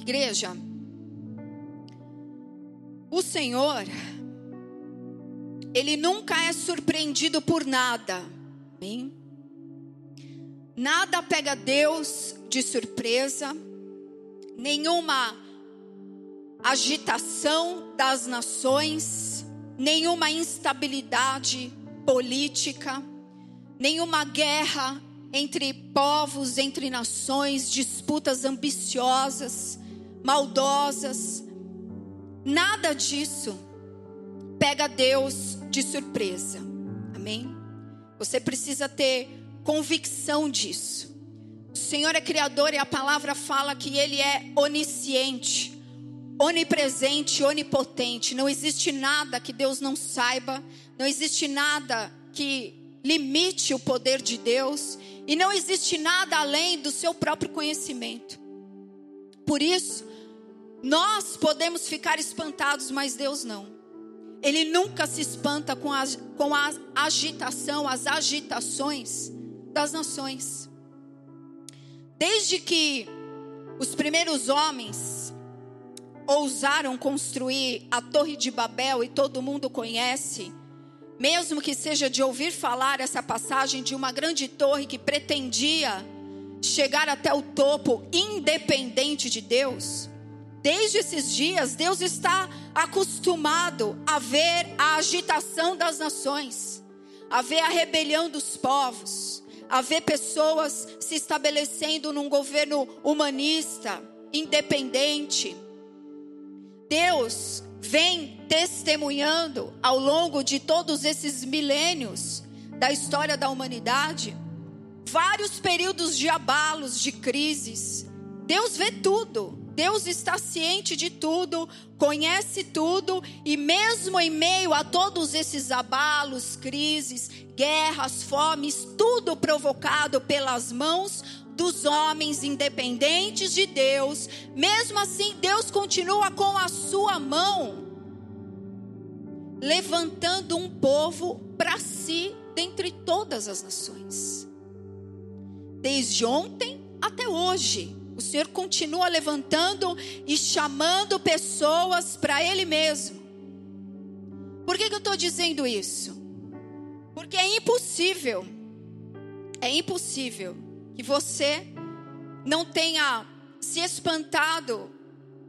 Igreja, o Senhor, Ele nunca é surpreendido por nada. Amém? Nada pega Deus de surpresa, nenhuma agitação das nações, nenhuma instabilidade política, nenhuma guerra entre povos, entre nações, disputas ambiciosas, maldosas. Nada disso pega Deus de surpresa. Amém? Você precisa ter convicção disso. O Senhor é criador e a palavra fala que Ele é onisciente, onipresente, onipotente. Não existe nada que Deus não saiba, não existe nada que limite o poder de Deus e não existe nada além do seu próprio conhecimento. Por isso, nós podemos ficar espantados, mas Deus não. Ele nunca se espanta com a, com a agitação, as agitações das nações. Desde que os primeiros homens ousaram construir a Torre de Babel, e todo mundo conhece, mesmo que seja de ouvir falar essa passagem de uma grande torre que pretendia chegar até o topo independente de Deus, desde esses dias Deus está acostumado a ver a agitação das nações, a ver a rebelião dos povos, a ver pessoas se estabelecendo num governo humanista, independente. Deus vem testemunhando ao longo de todos esses milênios da história da humanidade, vários períodos de abalos, de crises. Deus vê tudo, Deus está ciente de tudo, conhece tudo, e mesmo em meio a todos esses abalos, crises, guerras, fomes, tudo provocado pelas mãos dos homens independentes de Deus, mesmo assim, Deus continua com a sua mão, levantando um povo para si dentre todas as nações. Desde ontem até hoje, o Senhor continua levantando e chamando pessoas para Ele mesmo. Por que, que eu estou dizendo isso? Porque é impossível, é impossível que você não tenha se espantado,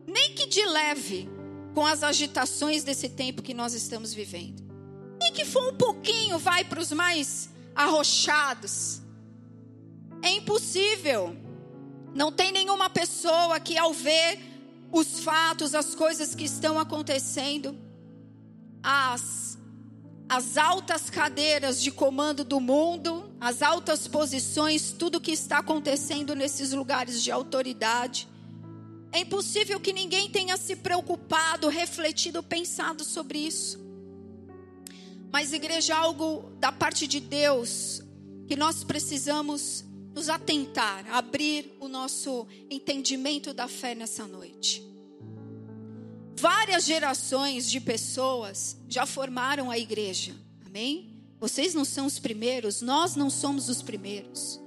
nem que de leve, com as agitações desse tempo que nós estamos vivendo. Nem que for um pouquinho, vai para os mais arrochados. É impossível. Não tem nenhuma pessoa que, ao ver os fatos, as coisas que estão acontecendo, as as altas cadeiras de comando do mundo, as altas posições, tudo que está acontecendo nesses lugares de autoridade. É impossível que ninguém tenha se preocupado, refletido, pensado sobre isso. Mas, igreja, algo da parte de Deus que nós precisamos nos atentar, abrir o nosso entendimento da fé nessa noite. Várias gerações de pessoas já formaram a igreja. Amém? Vocês não são os primeiros, nós não somos os primeiros.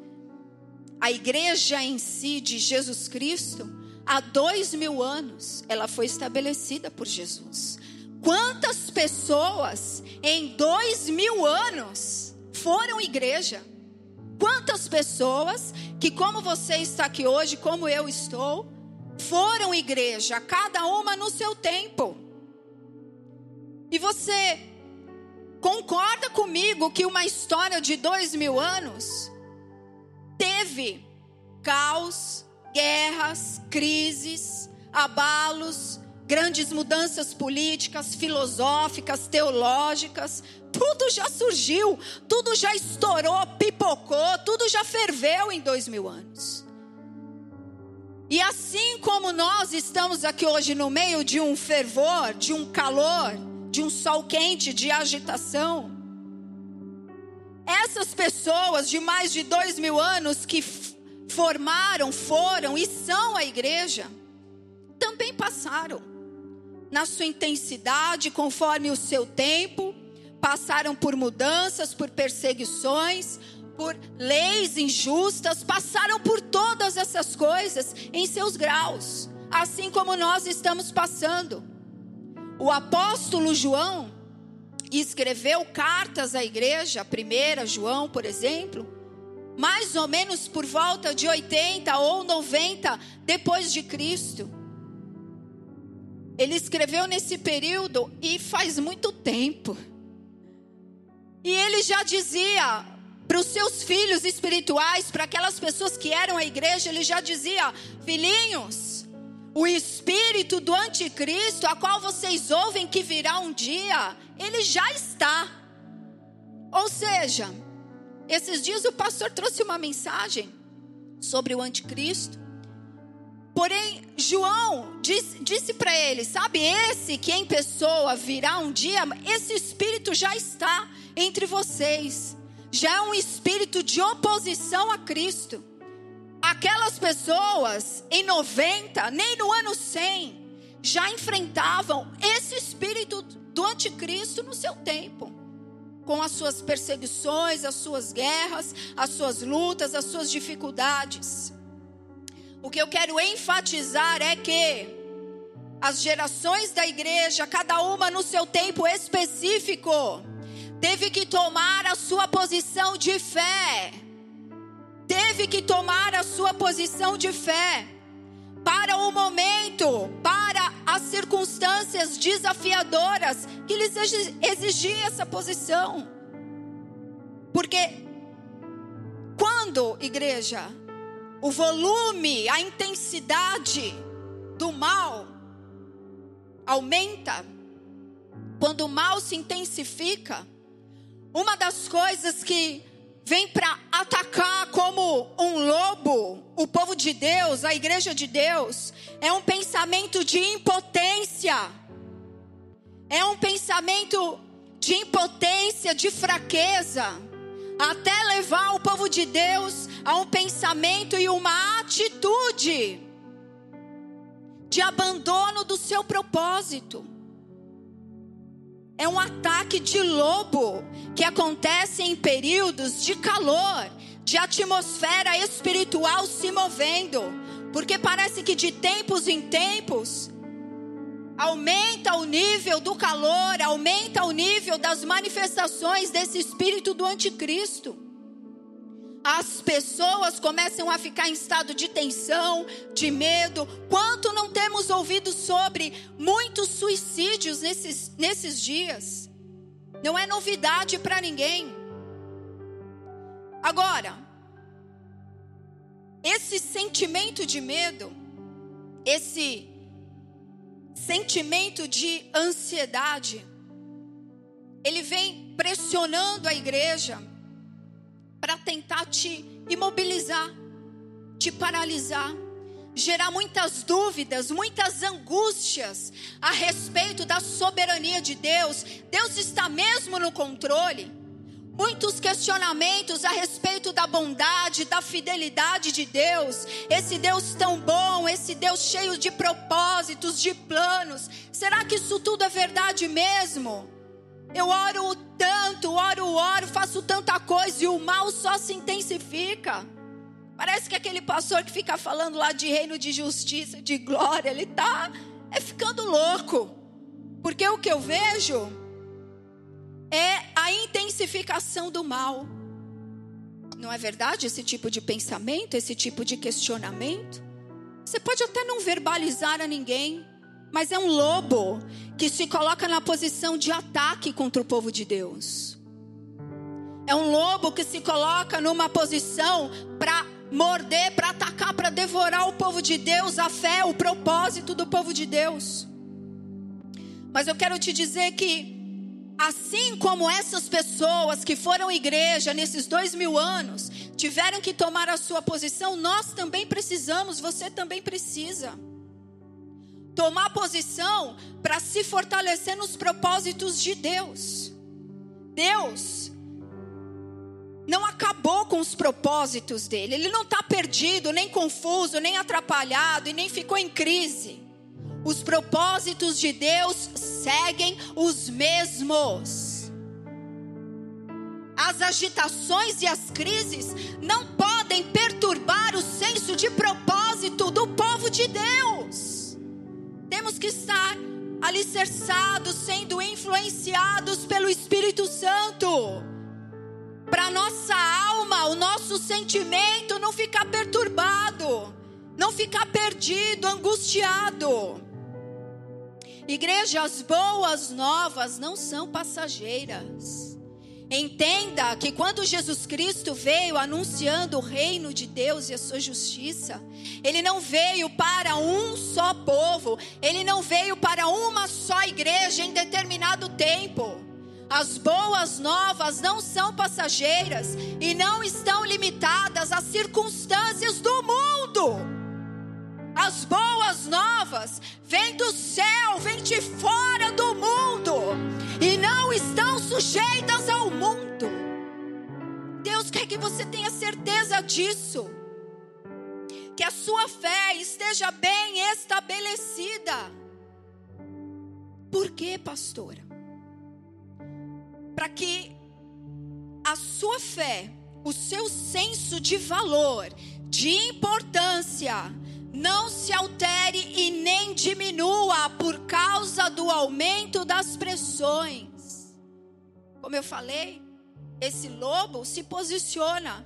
A igreja em si de Jesus Cristo, há dois mil anos, ela foi estabelecida por Jesus. Quantas pessoas em dois mil anos foram igreja? Quantas pessoas que, como você está aqui hoje, como eu estou, foram igreja, cada uma no seu tempo. E você concorda comigo que uma história de dois mil anos teve caos, guerras, crises, abalos, grandes mudanças políticas, filosóficas, teológicas, tudo já surgiu, tudo já estourou, pipocou, tudo já ferveu em dois mil anos. E assim como nós estamos aqui hoje no meio de um fervor, de um calor, de um sol quente, de agitação, essas pessoas de mais de dois mil anos que formaram, foram e são a igreja, também passaram na sua intensidade, conforme o seu tempo, passaram por mudanças, por perseguições, por leis injustas, passaram por todas essas coisas em seus graus. assim como nós estamos passando. O apóstolo João escreveu cartas à igreja, a primeira João, por exemplo, mais ou menos por volta de 80 ou 90 depois de Cristo. Ele escreveu nesse período e faz muito tempo. E ele já dizia para os seus filhos espirituais, para aquelas pessoas que eram a igreja, ele já dizia: Filhinhos, o espírito do anticristo, a qual vocês ouvem que virá um dia, ele já está. Ou seja, esses dias o pastor trouxe uma mensagem sobre o anticristo. Porém, João disse, disse para ele: sabe, esse que em pessoa virá um dia, esse espírito já está entre vocês já é um espírito de oposição a Cristo. Aquelas pessoas em 90, nem no ano 100, já enfrentavam esse espírito do anticristo no seu tempo. Com as suas perseguições, as suas guerras, as suas lutas, as suas dificuldades. O que eu quero enfatizar é que as gerações da igreja, cada uma no seu tempo específico, teve que tomar a sua posição de fé. Teve que tomar a sua posição de fé para o momento, para as circunstâncias desafiadoras que lhes exigia essa posição. Porque quando, igreja, o volume, a intensidade do mal aumenta, quando o mal se intensifica, uma das coisas que vem para atacar como um lobo o povo de Deus, a igreja de Deus, é um pensamento de impotência. É um pensamento de impotência, de fraqueza, até levar o povo de Deus a um pensamento e uma atitude de abandono do seu propósito. É um ataque de lobo que acontece em períodos de calor, de atmosfera espiritual se movendo, porque parece que de tempos em tempos aumenta o nível do calor, aumenta o nível das manifestações desse espírito do anticristo as pessoas começam a ficar em estado de tensão, de medo. Quanto não temos ouvido sobre muitos suicídios nesses, nesses dias? Não é novidade para ninguém. Agora, esse sentimento de medo, esse sentimento de ansiedade, ele vem pressionando a igreja para tentar te imobilizar, te paralisar, gerar muitas dúvidas, muitas angústias a respeito da soberania de Deus. Deus está mesmo no controle. Muitos questionamentos a respeito da bondade, da fidelidade de Deus. Esse Deus tão bom, esse Deus cheio de propósitos, de planos. Será que isso tudo é verdade mesmo? Eu oro tanto, oro, oro, faço tanta coisa e o mal só se intensifica. Parece que aquele pastor que fica falando lá de reino de justiça, de glória, ele tá é ficando louco. Porque o que eu vejo é a intensificação do mal. Não é verdade esse tipo de pensamento, esse tipo de questionamento? Você pode até não verbalizar a ninguém, mas é um lobo que se coloca na posição de ataque contra o povo de Deus. É um lobo que se coloca numa posição para morder, para atacar, para devorar o povo de Deus, a fé, o propósito do povo de Deus. Mas eu quero te dizer que, assim como essas pessoas que foram igreja nesses dois mil anos, tiveram que tomar a sua posição, nós também precisamos, você também precisa tomar posição para se fortalecer nos propósitos de Deus. Deus não acabou com os propósitos dele, ele não está perdido, nem confuso, nem atrapalhado e nem ficou em crise. Os propósitos de Deus seguem os mesmos. As agitações e as crises não podem perturbar o senso de propósito do povo de Deus. temos que estar alicerçados, sendo influenciados pelo Espírito Santo. Para nossa alma, o nosso sentimento não ficar perturbado, não ficar perdido, angustiado. Igreja, as boas novas não são passageiras. Entenda que quando Jesus Cristo veio anunciando o reino de Deus e a sua justiça, ele não veio para um só povo, ele não veio para uma só igreja em determinado tempo. As boas novas não são passageiras e não estão limitadas às circunstâncias do mundo. As boas novas vêm do céu, vêm de fora do mundo e não estão sujeitas ao mundo. Deus quer que você tenha certeza disso. Que a sua fé esteja bem estabelecida. Por quê, pastora? Para que a sua fé, o seu senso de valor, de importância, não se altere e nem diminua por causa do aumento das pressões. Como eu falei, esse lobo se posiciona.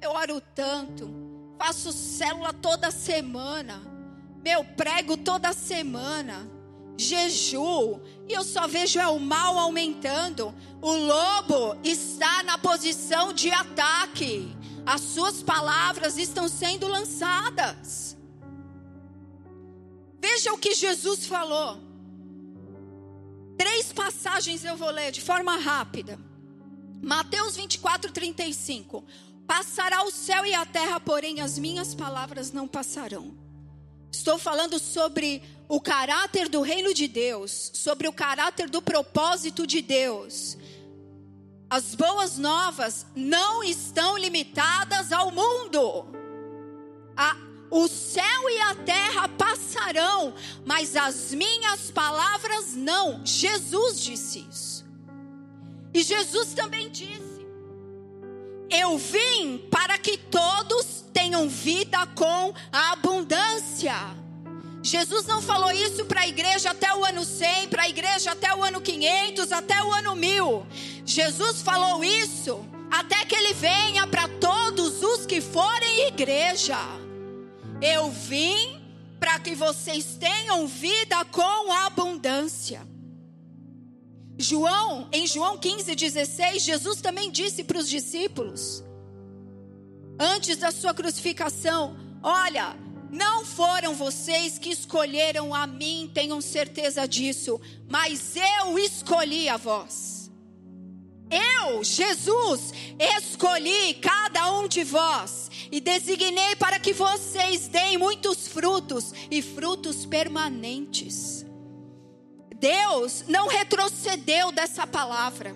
Eu oro tanto, faço célula toda semana, meu prego toda semana, jejum, e eu só vejo é o mal aumentando. O lobo está na posição de ataque. As suas palavras estão sendo lançadas. Veja o que Jesus falou. Três passagens eu vou ler de forma rápida. Mateus 24, 35. Passará o céu e a terra, porém as minhas palavras não passarão. Estou falando sobre o caráter do reino de Deus, sobre o caráter do propósito de Deus. As boas novas não estão limitadas ao mundo. A o céu e a terra passarão, mas as minhas palavras não. Jesus disse isso. E Jesus também disse: Eu vim para que todos tenham vida com abundância. Jesus não falou isso para a igreja até o ano 100, para a igreja até o ano 500, até o ano 1000. Jesus falou isso até que ele venha para todos os que forem igreja. Eu vim para que vocês tenham vida com abundância. João, em João 15, 16, Jesus também disse para os discípulos, antes da sua crucificação: Olha, não foram vocês que escolheram a mim, tenham certeza disso, mas eu escolhi a vós. Eu, Jesus, escolhi cada um de vós e designei para que vocês deem muitos frutos e frutos permanentes. Deus não retrocedeu dessa palavra.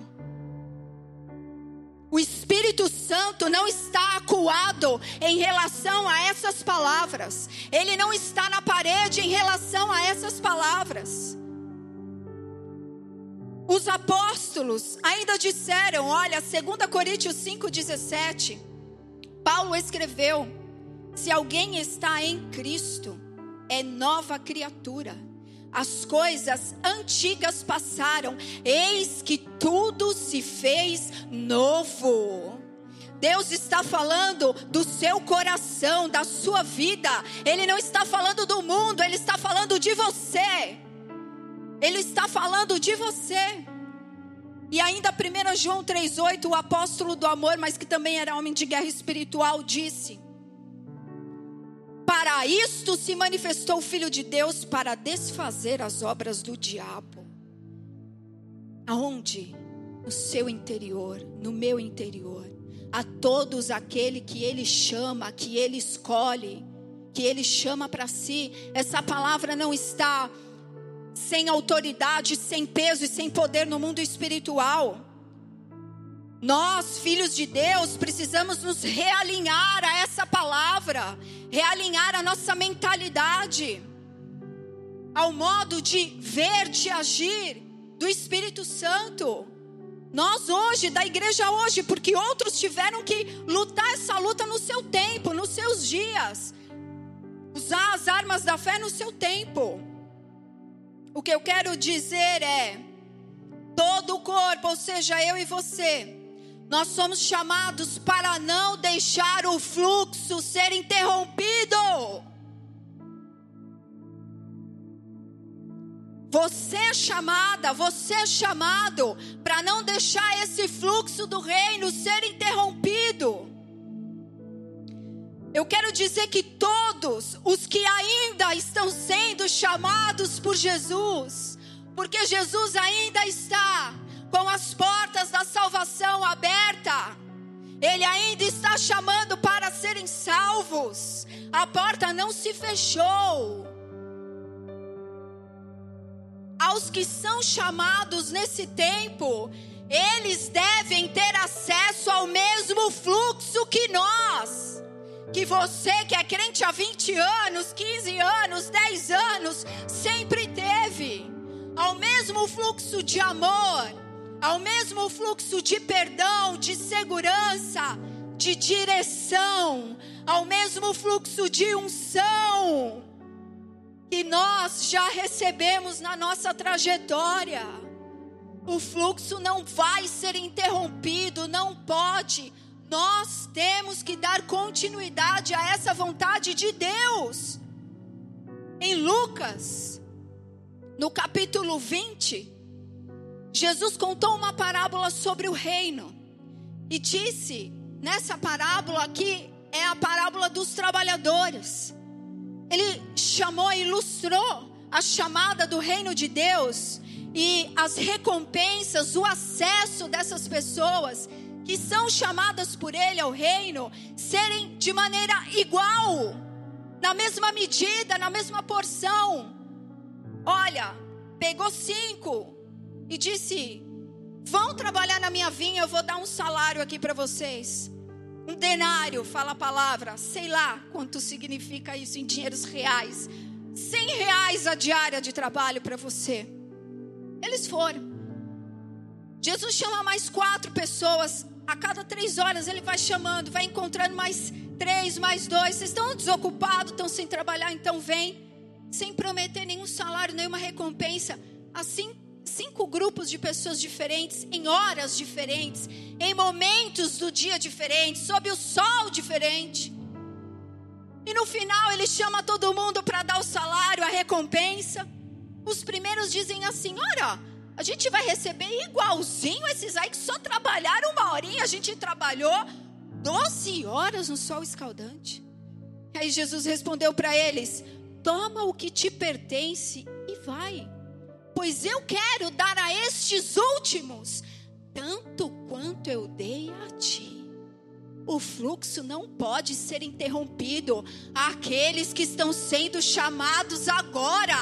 O Espírito Santo não está acuado em relação a essas palavras. Ele não está na parede em relação a essas palavras. Os apóstolos ainda disseram, olha, 2 Coríntios 5,17, Paulo escreveu: se alguém está em Cristo, é nova criatura. As coisas antigas passaram, eis que tudo se fez novo. Deus está falando do seu coração, da sua vida. Ele não está falando do mundo, ele está falando de você. Ele está falando de você. E ainda 1 João 3,8, o apóstolo do amor, mas que também era homem de guerra espiritual, disse: Para isto se manifestou o Filho de Deus para desfazer as obras do diabo. Aonde? No seu interior, no meu interior. A todos aquele que ele chama, que ele escolhe, que ele chama para si. Essa palavra não está sem autoridade, sem peso e sem poder no mundo espiritual. Nós, filhos de Deus, precisamos nos realinhar a essa palavra, realinhar a nossa mentalidade ao modo de ver, de agir do Espírito Santo. Nós hoje, da igreja hoje, porque outros tiveram que lutar essa luta no seu tempo, nos seus dias, usar as armas da fé no seu tempo. O que eu quero dizer é: todo o corpo, ou seja, eu e você, nós somos chamados para não deixar o fluxo ser interrompido. Você é chamada, você é chamado para não deixar esse fluxo do reino ser interrompido. Eu quero dizer que todos os que ainda estão sendo chamados por Jesus, porque Jesus ainda está com as portas da salvação aberta, Ele ainda está chamando para serem salvos, a porta não se fechou aos que são chamados nesse tempo, eles devem ter acesso ao mesmo fluxo que nós. Que você que é crente há 20 anos, 15 anos, 10 anos, sempre teve. Ao mesmo fluxo de amor, ao mesmo fluxo de perdão, de segurança, de direção, ao mesmo fluxo de unção que nós já recebemos na nossa trajetória. O fluxo não vai ser interrompido, não pode. Nós temos que dar continuidade a essa vontade de Deus. Em Lucas, no capítulo 20, Jesus contou uma parábola sobre o reino e disse nessa parábola que é a parábola dos trabalhadores. Ele chamou, ilustrou a chamada do reino de Deus e as recompensas, o acesso dessas pessoas que são chamadas por Ele ao reino, serem de maneira igual, na mesma medida, na mesma porção. Olha, pegou cinco e disse: Vão trabalhar na minha vinha, eu vou dar um salário aqui para vocês. Um denário, fala a palavra, sei lá quanto significa isso em dinheiros reais. Cem reais a diária de trabalho para você. Eles foram. Jesus chama mais quatro pessoas. A cada três horas ele vai chamando, vai encontrando mais três, mais dois. Vocês estão desocupados, estão sem trabalhar, então vem. Sem prometer nenhum salário, nenhuma recompensa. Assim cinco grupos de pessoas diferentes, em horas diferentes, em momentos do dia diferentes, sob o sol diferente. E no final ele chama todo mundo para dar o salário, a recompensa. Os primeiros dizem assim: Olha, a gente vai receber igualzinho esses aí que só trabalharam uma horinha, a gente trabalhou 12 horas no sol escaldante. Aí Jesus respondeu para eles: Toma o que te pertence e vai pois eu quero dar a estes últimos tanto quanto eu dei a ti. O fluxo não pode ser interrompido. Aqueles que estão sendo chamados agora,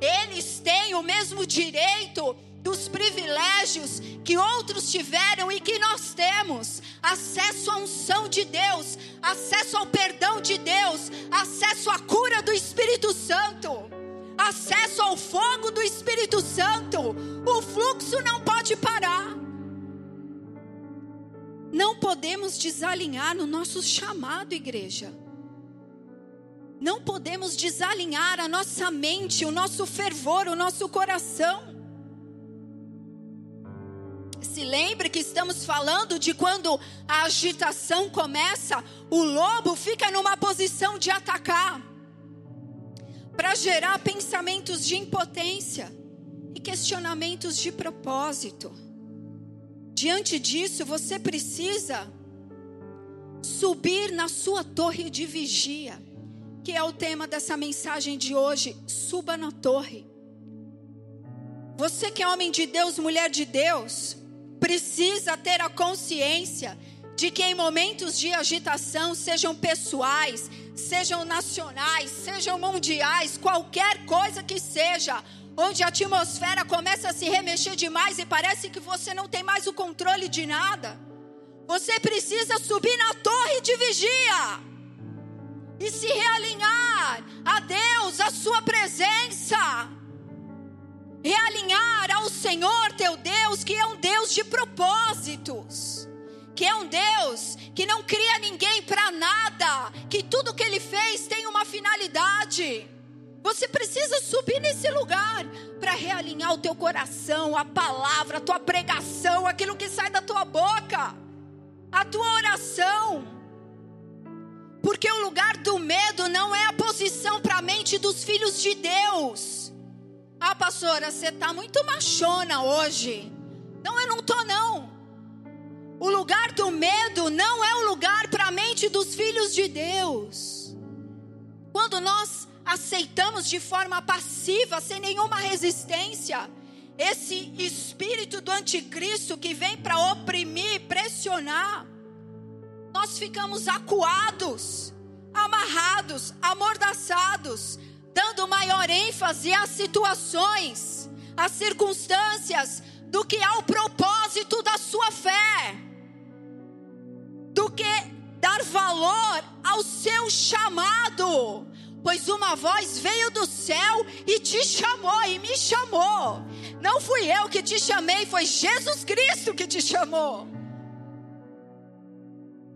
eles têm o mesmo direito dos privilégios que outros tiveram e que nós temos: acesso à unção de Deus, acesso ao perdão de Deus, acesso à cura do Espírito Santo acesso ao fogo do Espírito Santo. O fluxo não pode parar. Não podemos desalinhar no nosso chamado, igreja. Não podemos desalinhar a nossa mente, o nosso fervor, o nosso coração. Se lembre que estamos falando de quando a agitação começa, o lobo fica numa posição de atacar para gerar pensamentos de impotência e questionamentos de propósito. Diante disso, você precisa subir na sua torre de vigia, que é o tema dessa mensagem de hoje. Suba na torre. Você que é homem de Deus, mulher de Deus, precisa ter a consciência de que em momentos de agitação, sejam pessoais, sejam nacionais, sejam mundiais, qualquer coisa que seja, onde a atmosfera começa a se remexer demais e parece que você não tem mais o controle de nada, você precisa subir na torre de vigia e se realinhar a Deus, a Sua presença. Realinhar ao Senhor teu Deus, que é um Deus de propósitos que é um Deus que não cria ninguém para nada, que tudo que ele fez tem uma finalidade. Você precisa subir nesse lugar para realinhar o teu coração, a palavra, a tua pregação, aquilo que sai da tua boca, a tua oração. Porque o lugar do medo não é a posição para a mente dos filhos de Deus. Ah, pastora, você está muito machona hoje. Não, eu não estou não. O lugar do medo não é o lugar para a mente dos filhos de Deus. Quando nós aceitamos de forma passiva, sem nenhuma resistência, esse espírito do anticristo que vem para oprimir, pressionar, nós ficamos acuados, amarrados, amordaçados, dando maior ênfase às situações, às circunstâncias, do que ao propósito da sua fé, do que dar valor ao seu chamado pois uma voz veio do céu e te chamou e me chamou. Não fui eu que te chamei, foi Jesus Cristo que te chamou.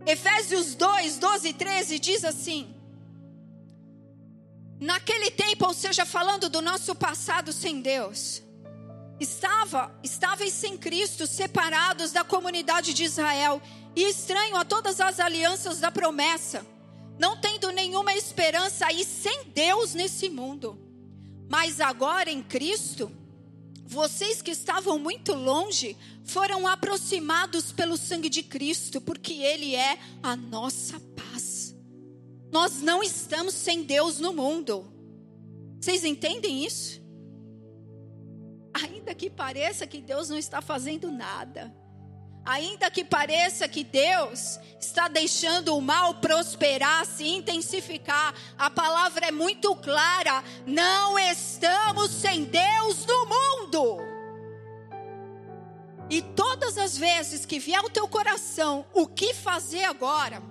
Efésios 2, 12 e 13 diz assim: Naquele tempo, ou seja, falando do nosso passado sem Deus, estava, estáveis sem Cristo, separados da comunidade de Israel e estranho a todas as alianças da promessa não tendo nenhuma esperança e sem Deus nesse mundo. Mas agora em Cristo, vocês que estavam muito longe foram aproximados pelo sangue de Cristo, porque Ele é a nossa. Nós não estamos sem Deus no mundo. Vocês entendem isso? Ainda que pareça que Deus não está fazendo nada, Ainda que pareça que Deus está deixando o mal prosperar, se intensificar, a palavra é muito clara: não estamos sem Deus no mundo. E todas as vezes que vier ao teu coração o que fazer agora,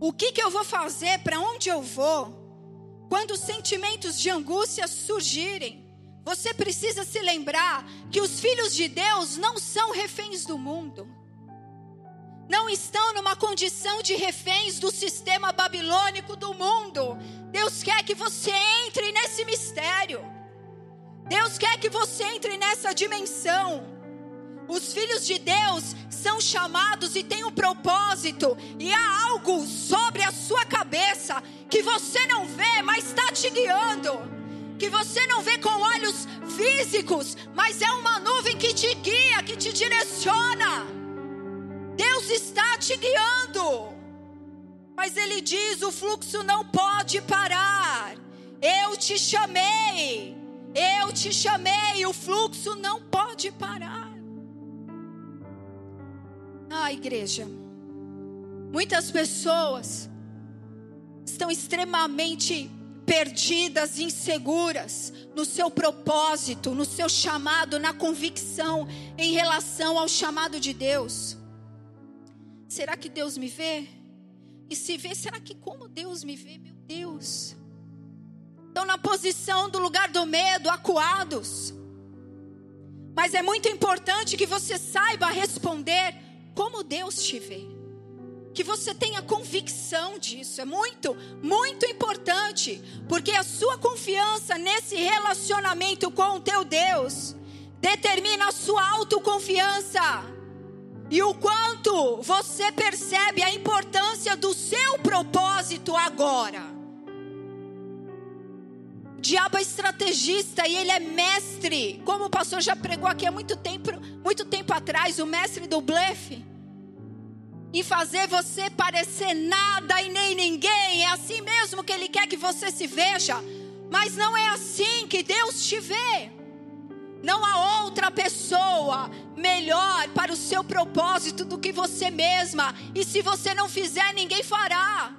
o que, que eu vou fazer, para onde eu vou, quando sentimentos de angústia surgirem, você precisa se lembrar que os filhos de Deus não são reféns do mundo. Não estão numa condição de reféns do sistema babilônico do mundo. Deus quer que você entre nesse mistério. Deus quer que você entre nessa dimensão. Os filhos de Deus são chamados e têm um propósito, e há algo sobre a sua cabeça que você não vê, mas está te guiando que você não vê com olhos físicos, mas é uma nuvem que te guia, que te direciona. Deus está te guiando. Mas ele diz: o fluxo não pode parar. Eu te chamei. Eu te chamei. O fluxo não pode parar. Ah, igreja. Muitas pessoas estão extremamente perdidas, inseguras no seu propósito, no seu chamado, na convicção em relação ao chamado de Deus. Será que Deus me vê? E se vê, será que como Deus me vê, meu Deus? Estão na posição do lugar do medo, acuados. Mas é muito importante que você saiba responder como Deus te vê que você tenha convicção disso. É muito, muito importante, porque a sua confiança nesse relacionamento com o teu Deus determina a sua autoconfiança. E o quanto você percebe a importância do seu propósito agora. Diabo é estrategista e ele é mestre. Como o pastor já pregou aqui há muito tempo, muito tempo atrás, o mestre do blefe e fazer você parecer nada e nem ninguém. É assim mesmo que Ele quer que você se veja. Mas não é assim que Deus te vê. Não há outra pessoa melhor para o seu propósito do que você mesma. E se você não fizer, ninguém fará.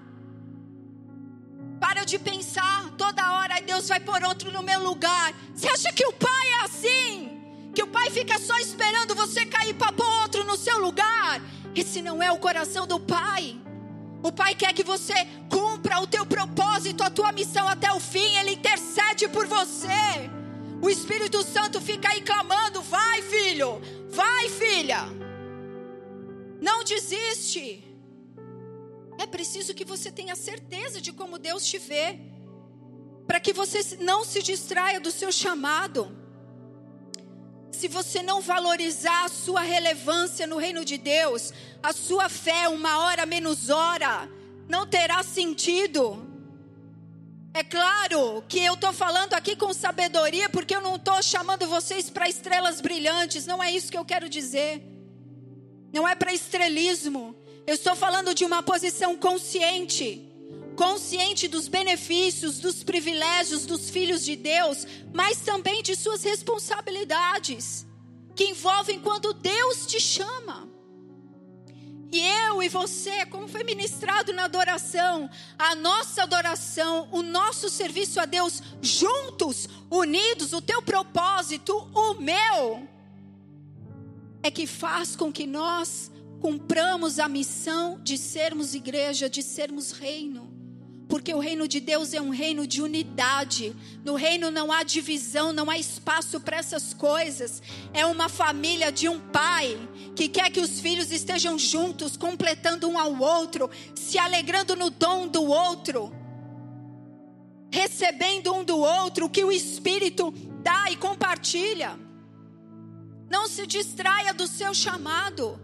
Para de pensar toda hora, Deus vai pôr outro no meu lugar. Você acha que o pai é assim? Que o pai fica só esperando você cair para pôr outro no seu lugar? Esse não é o coração do Pai. O Pai quer que você cumpra o teu propósito, a tua missão até o fim. Ele intercede por você. O Espírito Santo fica aí clamando: vai, filho, vai, filha. Não desiste. É preciso que você tenha certeza de como Deus te vê, para que você não se distraia do seu chamado. Se você não valorizar a sua relevância no reino de Deus, a sua fé, uma hora menos hora, não terá sentido. É claro que eu estou falando aqui com sabedoria, porque eu não estou chamando vocês para estrelas brilhantes, não é isso que eu quero dizer. Não é para estrelismo. Eu estou falando de uma posição consciente consciente dos benefícios, dos privilégios dos filhos de Deus, mas também de suas responsabilidades, que envolvem quando Deus te chama. E eu e você, como foi ministrado na adoração, a nossa adoração, o nosso serviço a Deus, juntos, unidos, o teu propósito, o meu, é que faz com que nós cumpramos a missão de sermos igreja, de sermos reino porque o reino de Deus é um reino de unidade. No reino não há divisão, não há espaço para essas coisas. É uma família de um pai que quer que os filhos estejam juntos, completando um ao outro, se alegrando no dom do outro, recebendo um do outro o que o Espírito dá e compartilha. Não se distraia do seu chamado.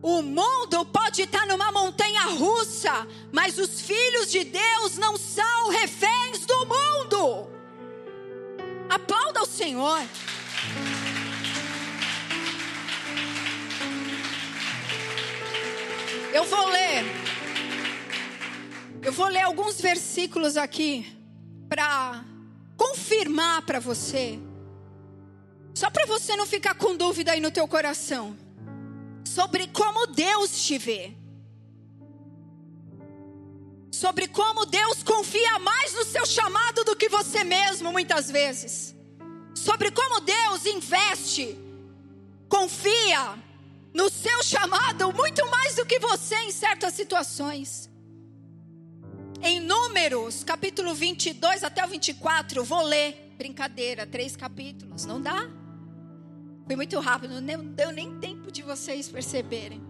O mundo pode estar numa montanha russa, mas os filhos de Deus não são reféns do mundo. Aplauda o Senhor. Eu vou ler. Eu vou ler alguns versículos aqui para confirmar para você. Só para você não ficar com dúvida aí no teu coração sobre como Deus te vê. Sobre como Deus confia mais no seu chamado do que você mesmo, muitas vezes. Sobre como Deus investe, confia no seu chamado muito mais do que você em certas situações. Em Números, capítulo 22 até o 24, vou ler. Brincadeira, três capítulos, não dá? Foi muito rápido, não deu nem tempo de vocês perceberem.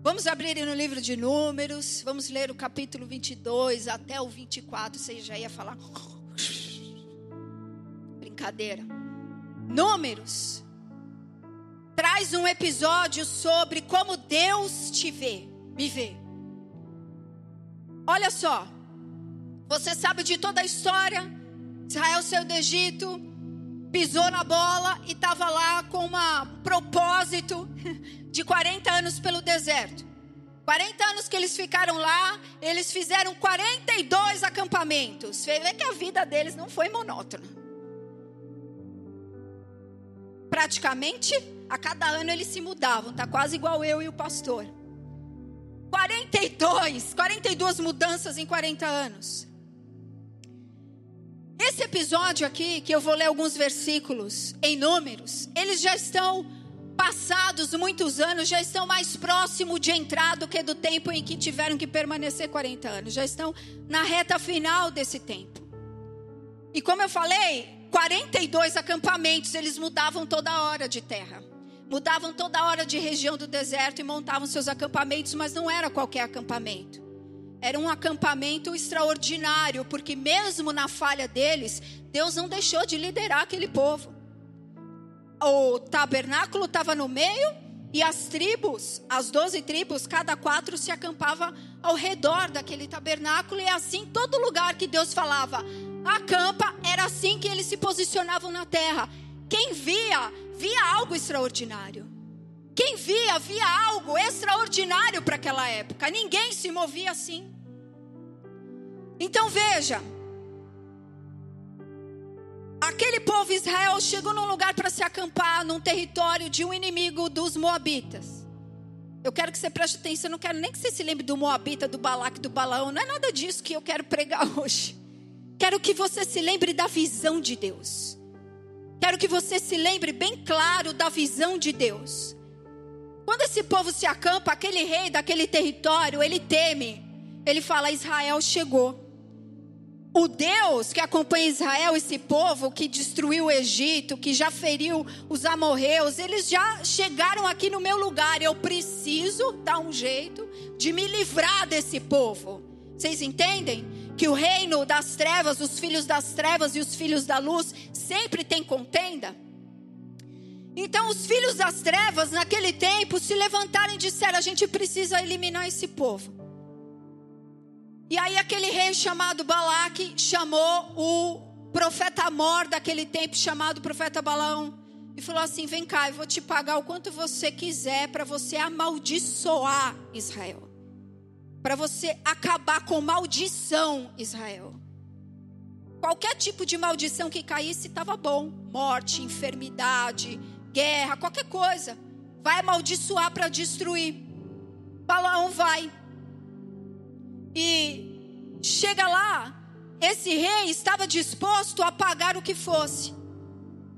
Vamos abrir no livro de Números, vamos ler o capítulo 22 até o 24. Você já ia falar. Brincadeira. Números traz um episódio sobre como Deus te vê, me vê. Olha só, você sabe de toda a história. Israel saiu do Egito, pisou na bola e estava lá com um propósito de 40 anos pelo deserto. 40 anos que eles ficaram lá, eles fizeram 42 acampamentos. Você vê que a vida deles não foi monótona. Praticamente, a cada ano eles se mudavam, tá quase igual eu e o pastor. 42, 42 mudanças em 40 anos. Esse episódio aqui, que eu vou ler alguns versículos em números, eles já estão passados muitos anos, já estão mais próximo de entrar do que do tempo em que tiveram que permanecer 40 anos. Já estão na reta final desse tempo. E como eu falei, 42 acampamentos, eles mudavam toda hora de terra. Mudavam toda hora de região do deserto e montavam seus acampamentos, mas não era qualquer acampamento. Era um acampamento extraordinário, porque mesmo na falha deles, Deus não deixou de liderar aquele povo. O tabernáculo estava no meio e as tribos, as doze tribos, cada quatro se acampava ao redor daquele tabernáculo e é assim todo lugar que Deus falava, acampa, era assim que eles se posicionavam na terra. Quem via, via algo extraordinário. Quem via, via algo extraordinário para aquela época. Ninguém se movia assim. Então veja. Aquele povo Israel chegou num lugar para se acampar, num território de um inimigo dos Moabitas. Eu quero que você preste atenção, não quero nem que você se lembre do Moabita, do Balaque, do Balaão, não é nada disso que eu quero pregar hoje. Quero que você se lembre da visão de Deus. Quero que você se lembre bem claro da visão de Deus. Quando esse povo se acampa, aquele rei daquele território, ele teme. Ele fala: Israel chegou. O Deus que acompanha Israel, esse povo que destruiu o Egito, que já feriu os amorreus, eles já chegaram aqui no meu lugar. Eu preciso dar um jeito de me livrar desse povo. Vocês entendem? que o reino das trevas, os filhos das trevas e os filhos da luz sempre tem contenda? Então os filhos das trevas naquele tempo se levantaram e disseram: a gente precisa eliminar esse povo. E aí aquele rei chamado Balaque chamou o profeta Amor daquele tempo, chamado profeta Balaão, e falou assim: Vem cá, eu vou te pagar o quanto você quiser para você amaldiçoar Israel. Para você acabar com maldição, Israel. Qualquer tipo de maldição que caísse estava bom. Morte, enfermidade, guerra, qualquer coisa. Vai amaldiçoar para destruir. Balaão vai. E chega lá, esse rei estava disposto a pagar o que fosse.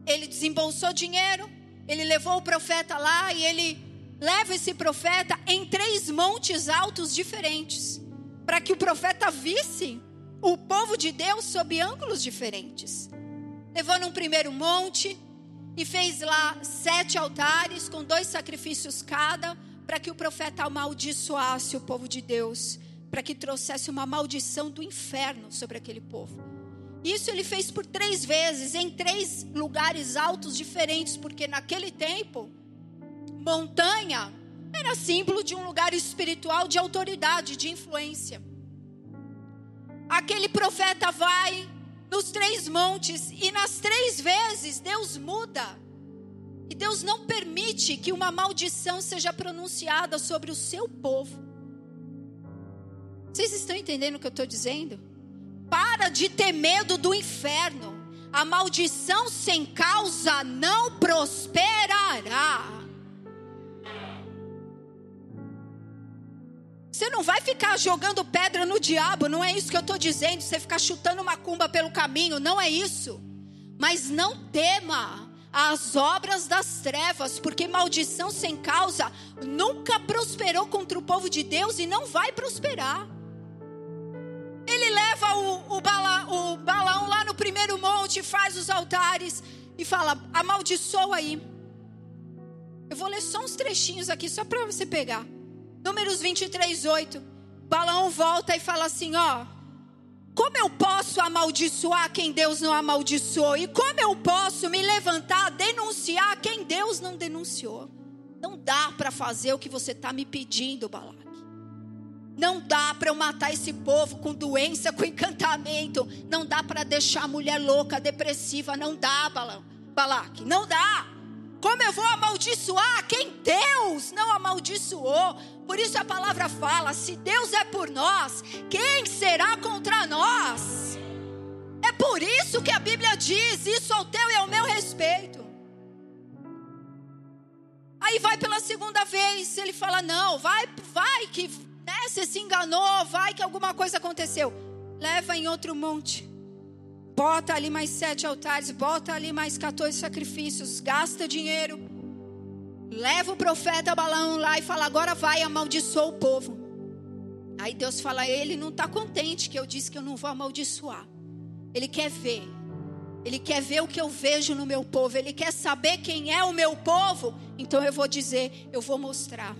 Ele desembolsou dinheiro, ele levou o profeta lá e ele leva esse profeta em três montes altos diferentes, para que o profeta visse o povo de Deus sob ângulos diferentes. Levou num primeiro monte e fez lá sete altares com dois sacrifícios cada, para que o profeta amaldiçoasse o povo de Deus, para que trouxesse uma maldição do inferno sobre aquele povo. Isso ele fez por três vezes, em três lugares altos diferentes, porque naquele tempo, montanha era símbolo de um lugar espiritual de autoridade, de influência. Aquele profeta vai nos três montes e nas três vezes Deus muda. E Deus não permite que uma maldição seja pronunciada sobre o seu povo. Vocês estão entendendo o que eu estou dizendo? Para de ter medo do inferno. A maldição sem causa não prosperará. Você não vai ficar jogando pedra no diabo, não é isso que eu estou dizendo. Você ficar chutando uma cumba pelo caminho, não é isso. Mas não tema as obras das trevas, porque maldição sem causa nunca prosperou contra o povo de Deus e não vai prosperar. Ele leva o, o, bala, o balão lá no primeiro monte, faz os altares e fala: amaldiçoa aí. Eu vou ler só uns trechinhos aqui, só para você pegar. Números 23, 8. Balaão volta e fala assim: Ó, como eu posso amaldiçoar quem Deus não amaldiçoou? E como eu posso me levantar, denunciar quem Deus não denunciou? Não dá para fazer o que você está me pedindo, Balaão. Não dá para eu matar esse povo com doença, com encantamento. Não dá para deixar a mulher louca, depressiva. Não dá, Balaque. Não dá. Como eu vou amaldiçoar quem Deus não amaldiçoou? Por isso a palavra fala: se Deus é por nós, quem será contra nós? É por isso que a Bíblia diz: isso ao teu e ao meu respeito. Aí vai pela segunda vez, ele fala: não, vai, vai, que né, você se enganou, vai que alguma coisa aconteceu. Leva em outro monte. Bota ali mais sete altares, bota ali mais 14 sacrifícios, gasta dinheiro. Leva o profeta Balaão lá e fala: agora vai, amaldiçoa o povo. Aí Deus fala: ele não está contente que eu disse que eu não vou amaldiçoar. Ele quer ver. Ele quer ver o que eu vejo no meu povo. Ele quer saber quem é o meu povo. Então eu vou dizer: eu vou mostrar.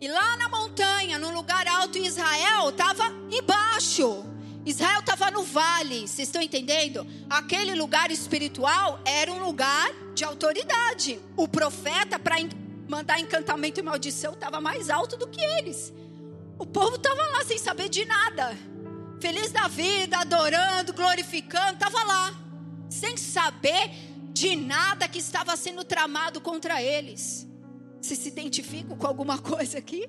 E lá na montanha, no lugar alto, Israel estava embaixo. Israel estava no vale, vocês estão entendendo? Aquele lugar espiritual era um lugar de autoridade. O profeta, para mandar encantamento e maldição, estava mais alto do que eles. O povo estava lá sem saber de nada. Feliz da vida, adorando, glorificando, estava lá. Sem saber de nada que estava sendo tramado contra eles. Você se identifica com alguma coisa aqui?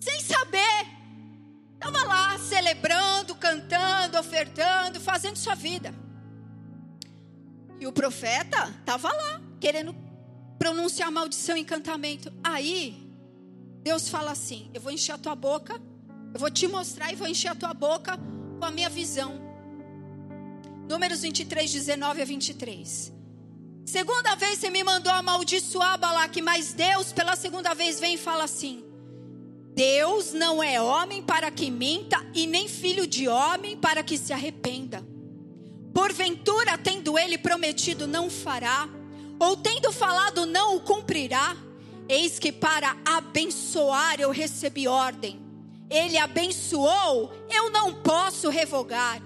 Sem saber. Estava lá celebrando, cantando, ofertando, fazendo sua vida. E o profeta estava lá, querendo pronunciar maldição e encantamento. Aí, Deus fala assim: Eu vou encher a tua boca, eu vou te mostrar e vou encher a tua boca com a minha visão. Números 23, 19 a 23. Segunda vez você me mandou amaldiçoar Balaque, mas Deus pela segunda vez vem e fala assim: Deus não é homem para que minta e nem filho de homem para que se arrependa. Porventura, tendo ele prometido, não fará, ou tendo falado, não o cumprirá. Eis que para abençoar eu recebi ordem. ele abençoou, eu não posso revogar.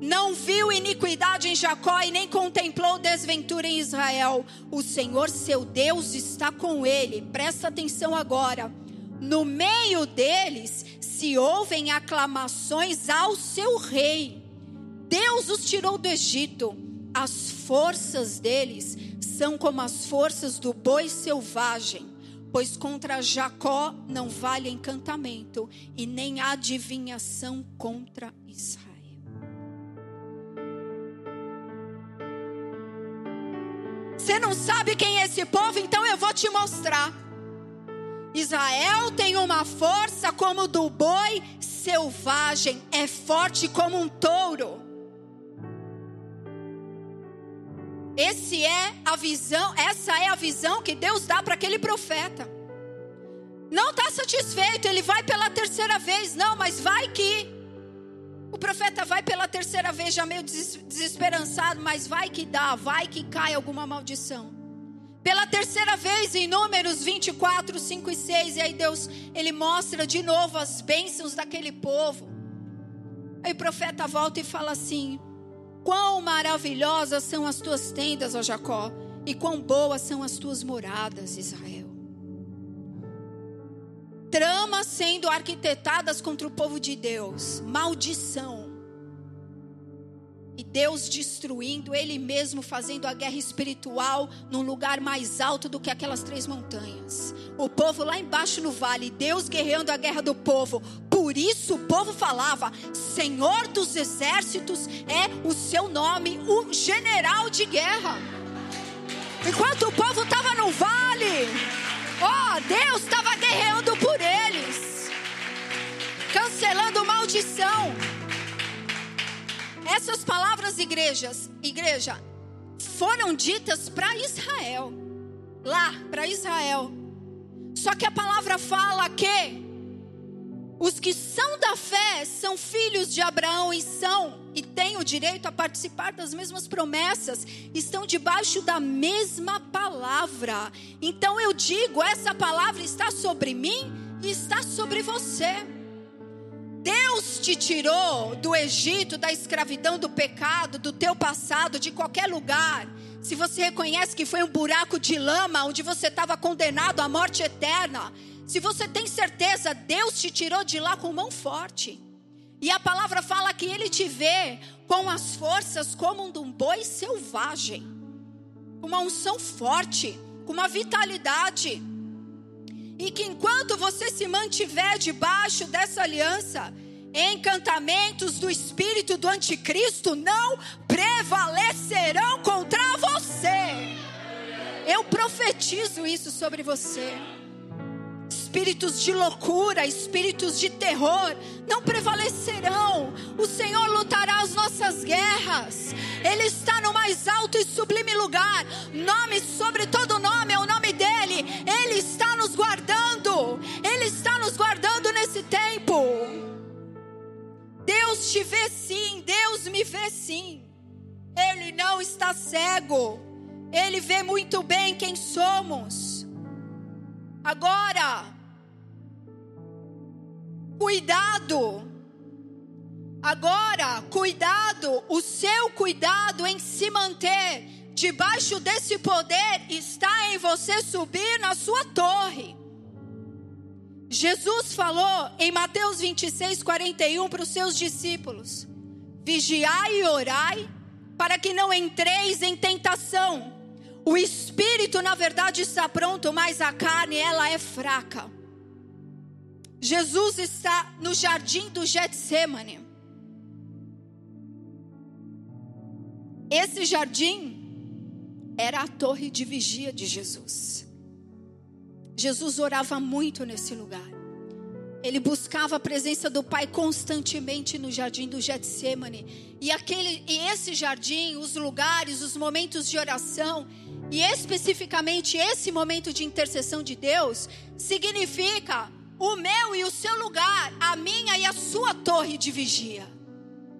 Não viu iniquidade em Jacó e nem contemplou desventura em Israel. O Senhor seu Deus está com ele. Presta atenção agora. No meio deles se ouvem aclamações ao seu rei. Deus os tirou do Egito. As forças deles são como as forças do boi selvagem, pois contra Jacó não vale encantamento e nem adivinhação contra Israel. Você não sabe quem é esse povo, então eu vou te mostrar. Israel tem uma força como do boi selvagem, é forte como um touro. Esse é a visão, essa é a visão que Deus dá para aquele profeta. Não está satisfeito, ele vai pela terceira vez, não, mas vai que. O profeta vai pela terceira vez, já meio desesperançado, mas vai que dá, vai que cai alguma maldição. Pela terceira vez em Números 24, 5 e 6, e aí Deus, ele mostra de novo as bênçãos daquele povo. Aí o profeta volta e fala assim: Quão maravilhosas são as tuas tendas, ó Jacó, e quão boas são as tuas moradas, Israel. Tramas sendo arquitetadas contra o povo de Deus, maldição. E Deus destruindo, Ele mesmo fazendo a guerra espiritual num lugar mais alto do que aquelas três montanhas. O povo lá embaixo no vale, Deus guerreando a guerra do povo. Por isso o povo falava: Senhor dos exércitos é o seu nome, o general de guerra. Enquanto o povo estava no vale, ó, oh, Deus estava guerreando por eles, cancelando maldição. Essas palavras, igrejas, igreja, foram ditas para Israel, lá para Israel. Só que a palavra fala que os que são da fé são filhos de Abraão e são e têm o direito a participar das mesmas promessas, estão debaixo da mesma palavra. Então eu digo, essa palavra está sobre mim e está sobre você. Deus te tirou do Egito, da escravidão, do pecado, do teu passado, de qualquer lugar se você reconhece que foi um buraco de lama onde você estava condenado à morte eterna, se você tem certeza, Deus te tirou de lá com mão forte. E a palavra fala que ele te vê com as forças como um de um boi selvagem, uma unção forte, com uma vitalidade. E que enquanto você se mantiver debaixo dessa aliança, encantamentos do espírito do anticristo não prevalecerão contra você. Eu profetizo isso sobre você. Espíritos de loucura, espíritos de terror não prevalecerão. O Senhor lutará as nossas guerras. Ele está no mais alto e sublime lugar. Nome sobre todo nome é o nome dele. Ele está. Ele está nos guardando nesse tempo. Deus te vê sim, Deus me vê sim. Ele não está cego. Ele vê muito bem quem somos. Agora, cuidado. Agora, cuidado, o seu cuidado em se manter debaixo desse poder está em você subir na sua torre. Jesus falou em Mateus 26, 41 para os seus discípulos: Vigiai e orai, para que não entreis em tentação. O espírito, na verdade, está pronto, mas a carne, ela é fraca. Jesus está no jardim do Getsemane. Esse jardim era a torre de vigia de Jesus. Jesus orava muito nesse lugar. Ele buscava a presença do Pai constantemente no jardim do Getsemane. E aquele e esse jardim, os lugares, os momentos de oração, e especificamente esse momento de intercessão de Deus, significa o meu e o seu lugar, a minha e a sua torre de vigia.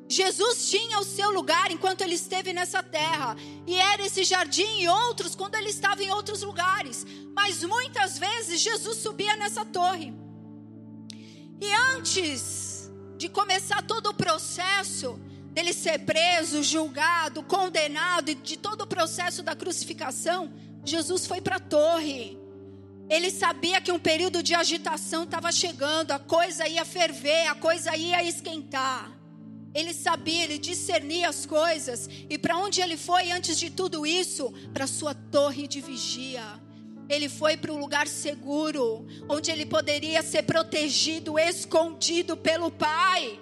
Jesus tinha o seu lugar enquanto ele esteve nessa terra, e era esse jardim e outros quando ele estava em outros lugares, mas muitas vezes Jesus subia nessa torre. E antes de começar todo o processo dele ser preso, julgado, condenado e de todo o processo da crucificação, Jesus foi para a torre. Ele sabia que um período de agitação estava chegando, a coisa ia ferver, a coisa ia esquentar. Ele sabia, ele discernia as coisas. E para onde ele foi antes de tudo isso? Para sua torre de vigia. Ele foi para um lugar seguro, onde ele poderia ser protegido, escondido pelo Pai.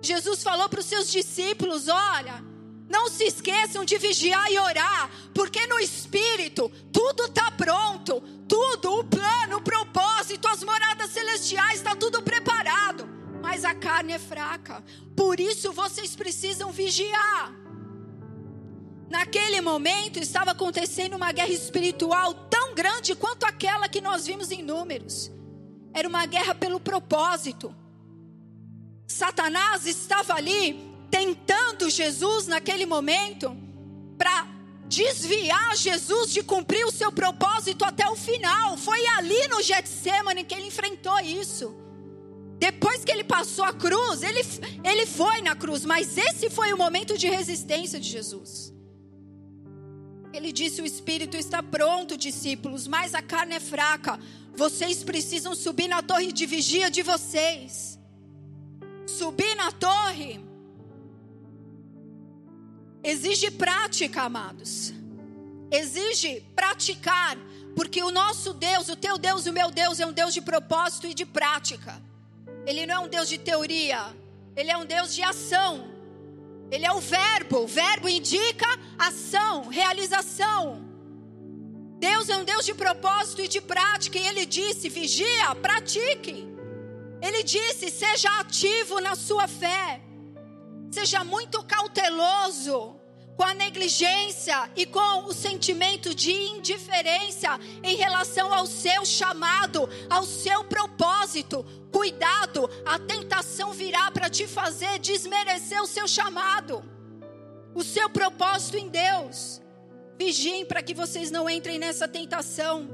Jesus falou para os seus discípulos: Olha, não se esqueçam de vigiar e orar, porque no espírito tudo está pronto, tudo, o plano, o propósito, as moradas celestiais, está tudo preparado. Mas a carne é fraca, por isso vocês precisam vigiar. Naquele momento estava acontecendo uma guerra espiritual tão grande quanto aquela que nós vimos em Números. Era uma guerra pelo propósito. Satanás estava ali tentando Jesus naquele momento para desviar Jesus de cumprir o seu propósito até o final. Foi ali no Getsemane que ele enfrentou isso. Depois que ele passou a cruz, ele, ele foi na cruz, mas esse foi o momento de resistência de Jesus. Ele disse: O espírito está pronto, discípulos, mas a carne é fraca. Vocês precisam subir na torre de vigia de vocês. Subir na torre exige prática, amados. Exige praticar, porque o nosso Deus, o teu Deus o meu Deus é um Deus de propósito e de prática. Ele não é um Deus de teoria, ele é um Deus de ação. Ele é o verbo, o verbo indica ação, realização. Deus é um Deus de propósito e de prática, e ele disse: vigia, pratique. Ele disse: seja ativo na sua fé. Seja muito cauteloso com a negligência e com o sentimento de indiferença em relação ao seu chamado, ao seu propósito. Cuidado, a tentação virá para te fazer desmerecer o seu chamado, o seu propósito em Deus. Vigiem para que vocês não entrem nessa tentação.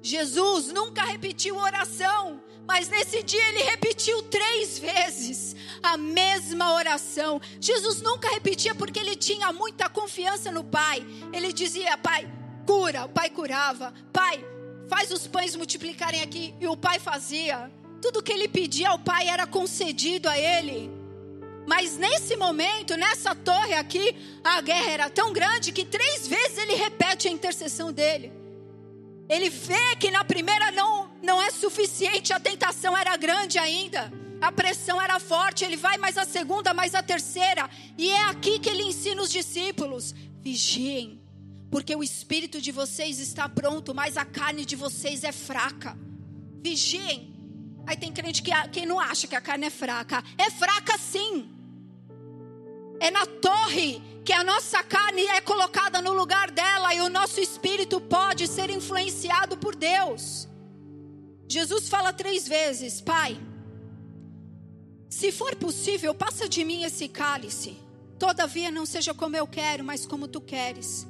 Jesus nunca repetiu oração, mas nesse dia ele repetiu três vezes a mesma oração. Jesus nunca repetia porque ele tinha muita confiança no Pai. Ele dizia: Pai, cura. O Pai curava. Pai, faz os pães multiplicarem aqui. E o Pai fazia. Tudo que ele pedia ao Pai era concedido a ele. Mas nesse momento, nessa torre aqui, a guerra era tão grande que três vezes ele repete a intercessão dele. Ele vê que na primeira não, não é suficiente, a tentação era grande ainda. A pressão era forte, ele vai mais a segunda, mais a terceira. E é aqui que ele ensina os discípulos: vigiem, porque o espírito de vocês está pronto, mas a carne de vocês é fraca. Vigiem. Aí tem crente que, que não acha que a carne é fraca. É fraca sim. É na torre que a nossa carne é colocada no lugar dela e o nosso espírito pode ser influenciado por Deus. Jesus fala três vezes: Pai, se for possível, passa de mim esse cálice. Todavia, não seja como eu quero, mas como tu queres.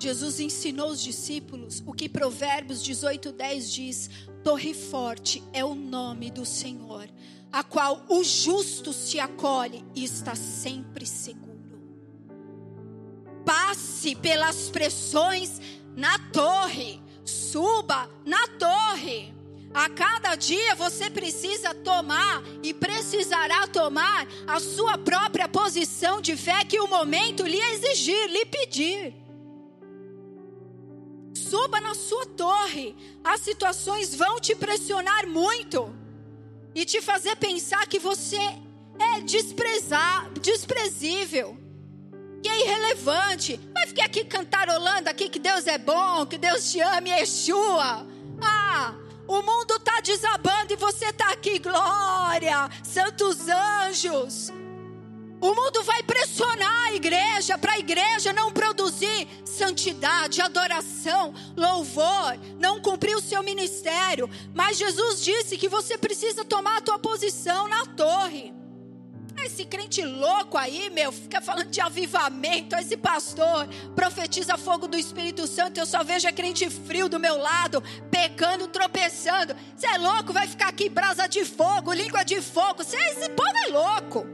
Jesus ensinou os discípulos o que Provérbios 18:10 diz: Torre forte é o nome do Senhor a qual o justo se acolhe e está sempre seguro. Passe pelas pressões na torre, suba na torre. A cada dia você precisa tomar e precisará tomar a sua própria posição de fé que o momento lhe exigir, lhe pedir. Suba na sua torre. As situações vão te pressionar muito e te fazer pensar que você é desprezar, desprezível, que é irrelevante. Vai ficar aqui cantarolando aqui que Deus é bom, que Deus te ama e Yeshua. Ah, o mundo está desabando e você está aqui, glória, santos anjos. O mundo vai pressionar a igreja para a igreja não produzir santidade, adoração, louvor, não cumprir o seu ministério. Mas Jesus disse que você precisa tomar a tua posição na torre. Esse crente louco aí, meu, fica falando de avivamento, esse pastor profetiza fogo do Espírito Santo, eu só vejo a crente frio do meu lado, pecando, tropeçando. Você é louco, vai ficar aqui brasa de fogo, língua de fogo. Cê, esse povo é louco.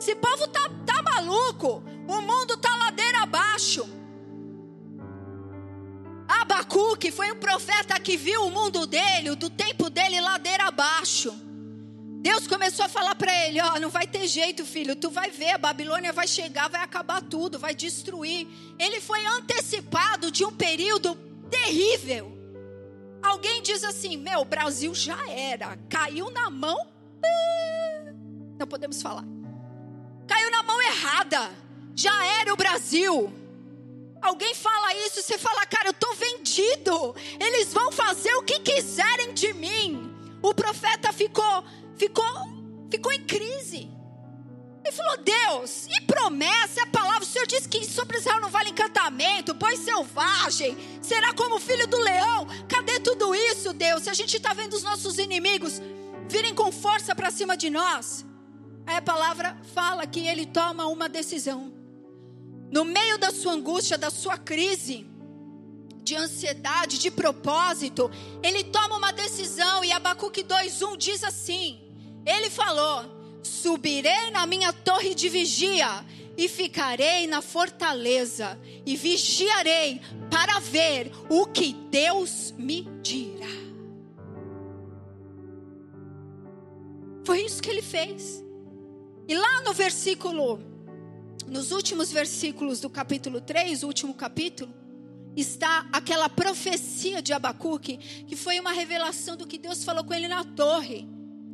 Esse povo tá, tá maluco. O mundo tá ladeira abaixo. Abacuque foi um profeta que viu o mundo dele, do tempo dele ladeira abaixo. Deus começou a falar para ele: Ó, oh, não vai ter jeito, filho. Tu vai ver, a Babilônia vai chegar, vai acabar tudo, vai destruir. Ele foi antecipado de um período terrível. Alguém diz assim: Meu, o Brasil já era. Caiu na mão. Ah, não podemos falar. Caiu na mão errada. Já era o Brasil. Alguém fala isso, você fala, cara, eu estou vendido. Eles vão fazer o que quiserem de mim. O profeta ficou ficou, ficou em crise. Ele falou: Deus, e promessa, a palavra. O Senhor disse que sobre Israel não vale encantamento, boi selvagem, será como o filho do leão. Cadê tudo isso, Deus? Se a gente está vendo os nossos inimigos virem com força para cima de nós. Aí a palavra fala que ele toma uma decisão. No meio da sua angústia, da sua crise, de ansiedade, de propósito, ele toma uma decisão. E Abacuque 2,1 diz assim: ele falou: Subirei na minha torre de vigia e ficarei na fortaleza e vigiarei para ver o que Deus me dirá. Foi isso que ele fez. E lá no versículo, nos últimos versículos do capítulo 3, o último capítulo, está aquela profecia de Abacuque, que foi uma revelação do que Deus falou com ele na torre.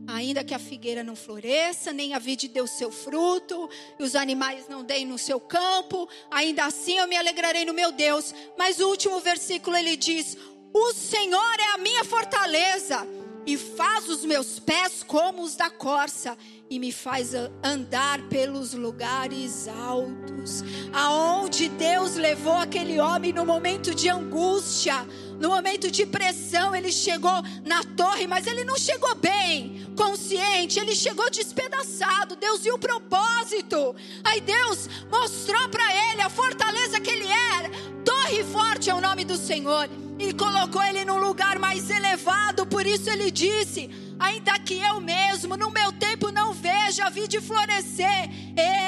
Ainda que a figueira não floresça, nem a vide dê o seu fruto, e os animais não deem no seu campo, ainda assim eu me alegrarei no meu Deus. Mas o último versículo ele diz: O Senhor é a minha fortaleza, e faz os meus pés como os da corça, e me faz andar pelos lugares altos. Aonde Deus levou aquele homem no momento de angústia, no momento de pressão, ele chegou na torre, mas ele não chegou bem, consciente, ele chegou despedaçado. Deus viu o propósito. Aí Deus mostrou para ele a fortaleza que ele era. Torre forte é o nome do Senhor. E colocou ele num lugar mais elevado, por isso ele disse: Ainda que eu mesmo, no meu tempo, não veja a vida florescer,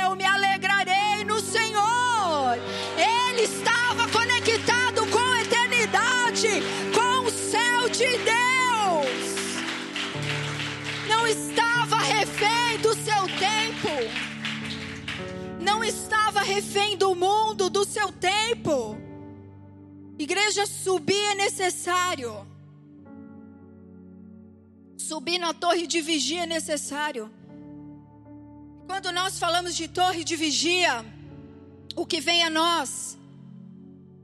eu me alegrarei no Senhor. Ele estava conectado com o céu de Deus. Não estava refém do seu tempo, não estava refém do mundo, do seu tempo. Igreja, subir é necessário. Subir na torre de vigia é necessário. Quando nós falamos de torre de vigia, o que vem a nós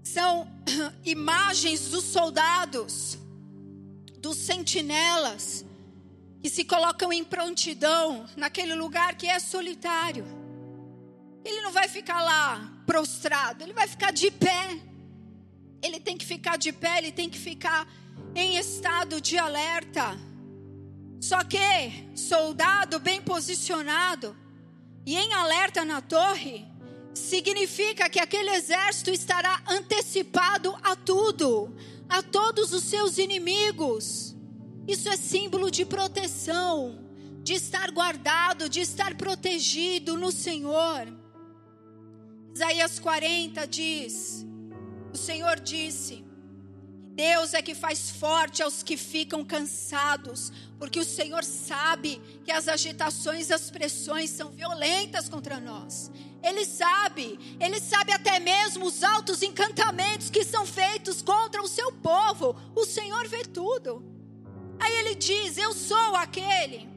são imagens dos soldados, dos sentinelas, que se colocam em prontidão naquele lugar que é solitário. Ele não vai ficar lá prostrado, ele vai ficar de pé. Ele tem que ficar de pé, ele tem que ficar em estado de alerta. Só que soldado bem posicionado e em alerta na torre significa que aquele exército estará antecipado a tudo, a todos os seus inimigos. Isso é símbolo de proteção, de estar guardado, de estar protegido no Senhor. Isaías 40 diz: O Senhor disse: Deus é que faz forte aos que ficam cansados, porque o Senhor sabe que as agitações, as pressões são violentas contra nós. Ele sabe, ele sabe até mesmo os altos encantamentos que são feitos contra o seu povo. O Senhor vê tudo. Aí ele diz: Eu sou aquele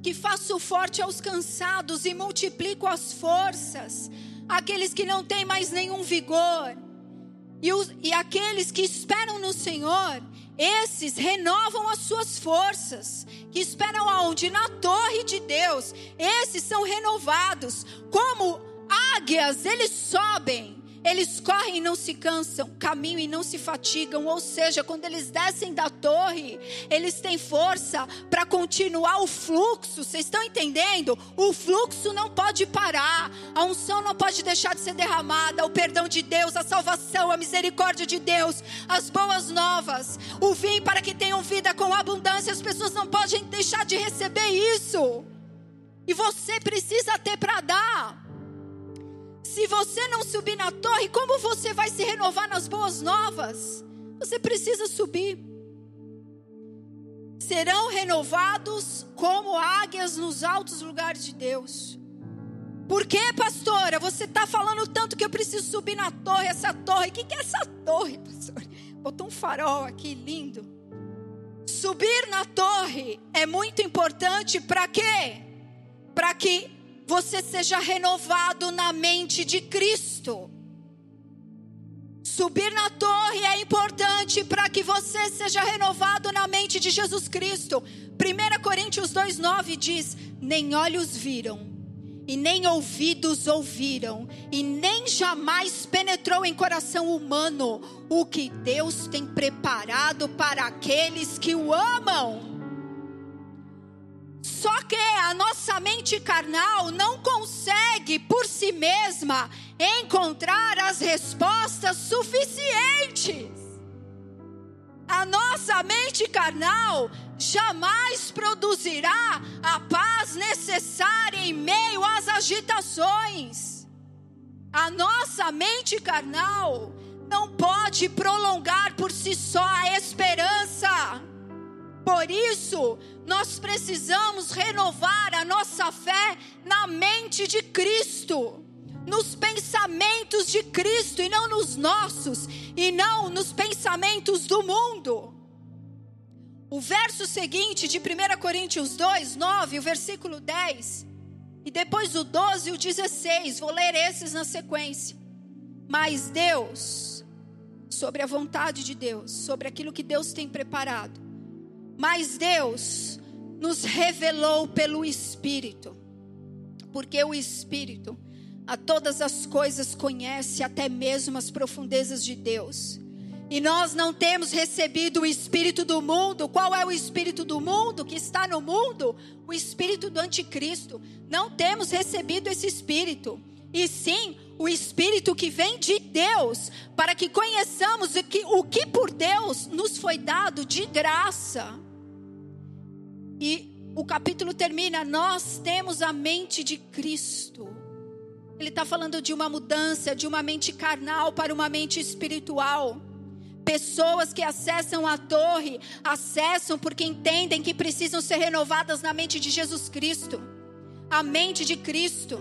que faço forte aos cansados e multiplico as forças, aqueles que não têm mais nenhum vigor. E, os, e aqueles que esperam no Senhor, esses renovam as suas forças. Que esperam aonde? Na torre de Deus. Esses são renovados. Como águias, eles sobem. Eles correm e não se cansam, caminham e não se fatigam. Ou seja, quando eles descem da torre, eles têm força para continuar o fluxo. Vocês estão entendendo? O fluxo não pode parar. A unção não pode deixar de ser derramada. O perdão de Deus, a salvação, a misericórdia de Deus, as boas novas, o vinho para que tenham vida com abundância. As pessoas não podem deixar de receber isso. E você precisa ter para dar. Se você não subir na torre, como você vai se renovar nas boas novas? Você precisa subir. Serão renovados como águias nos altos lugares de Deus. Por que, pastora? Você está falando tanto que eu preciso subir na torre, essa torre. O que, que é essa torre, pastor? Botou um farol aqui lindo. Subir na torre é muito importante para quê? Para que você seja renovado na mente de Cristo. Subir na torre é importante para que você seja renovado na mente de Jesus Cristo. 1 Coríntios 2,9 diz: Nem olhos viram, e nem ouvidos ouviram, e nem jamais penetrou em coração humano o que Deus tem preparado para aqueles que o amam. Só que a nossa mente carnal não consegue por si mesma encontrar as respostas suficientes. A nossa mente carnal jamais produzirá a paz necessária em meio às agitações. A nossa mente carnal não pode prolongar por si só a esperança. Por isso, nós precisamos renovar a nossa fé na mente de Cristo, nos pensamentos de Cristo e não nos nossos, e não nos pensamentos do mundo. O verso seguinte de 1 Coríntios 2, 9, o versículo 10, e depois o 12 e o 16, vou ler esses na sequência. Mas Deus, sobre a vontade de Deus, sobre aquilo que Deus tem preparado, mas Deus nos revelou pelo Espírito, porque o Espírito a todas as coisas conhece, até mesmo as profundezas de Deus. E nós não temos recebido o espírito do mundo. Qual é o espírito do mundo que está no mundo? O espírito do anticristo. Não temos recebido esse espírito. E sim, o espírito que vem de Deus, para que conheçamos o que, o que por Deus nos foi dado de graça. E o capítulo termina: Nós temos a mente de Cristo. Ele está falando de uma mudança de uma mente carnal para uma mente espiritual. Pessoas que acessam a torre, acessam porque entendem que precisam ser renovadas na mente de Jesus Cristo. A mente de Cristo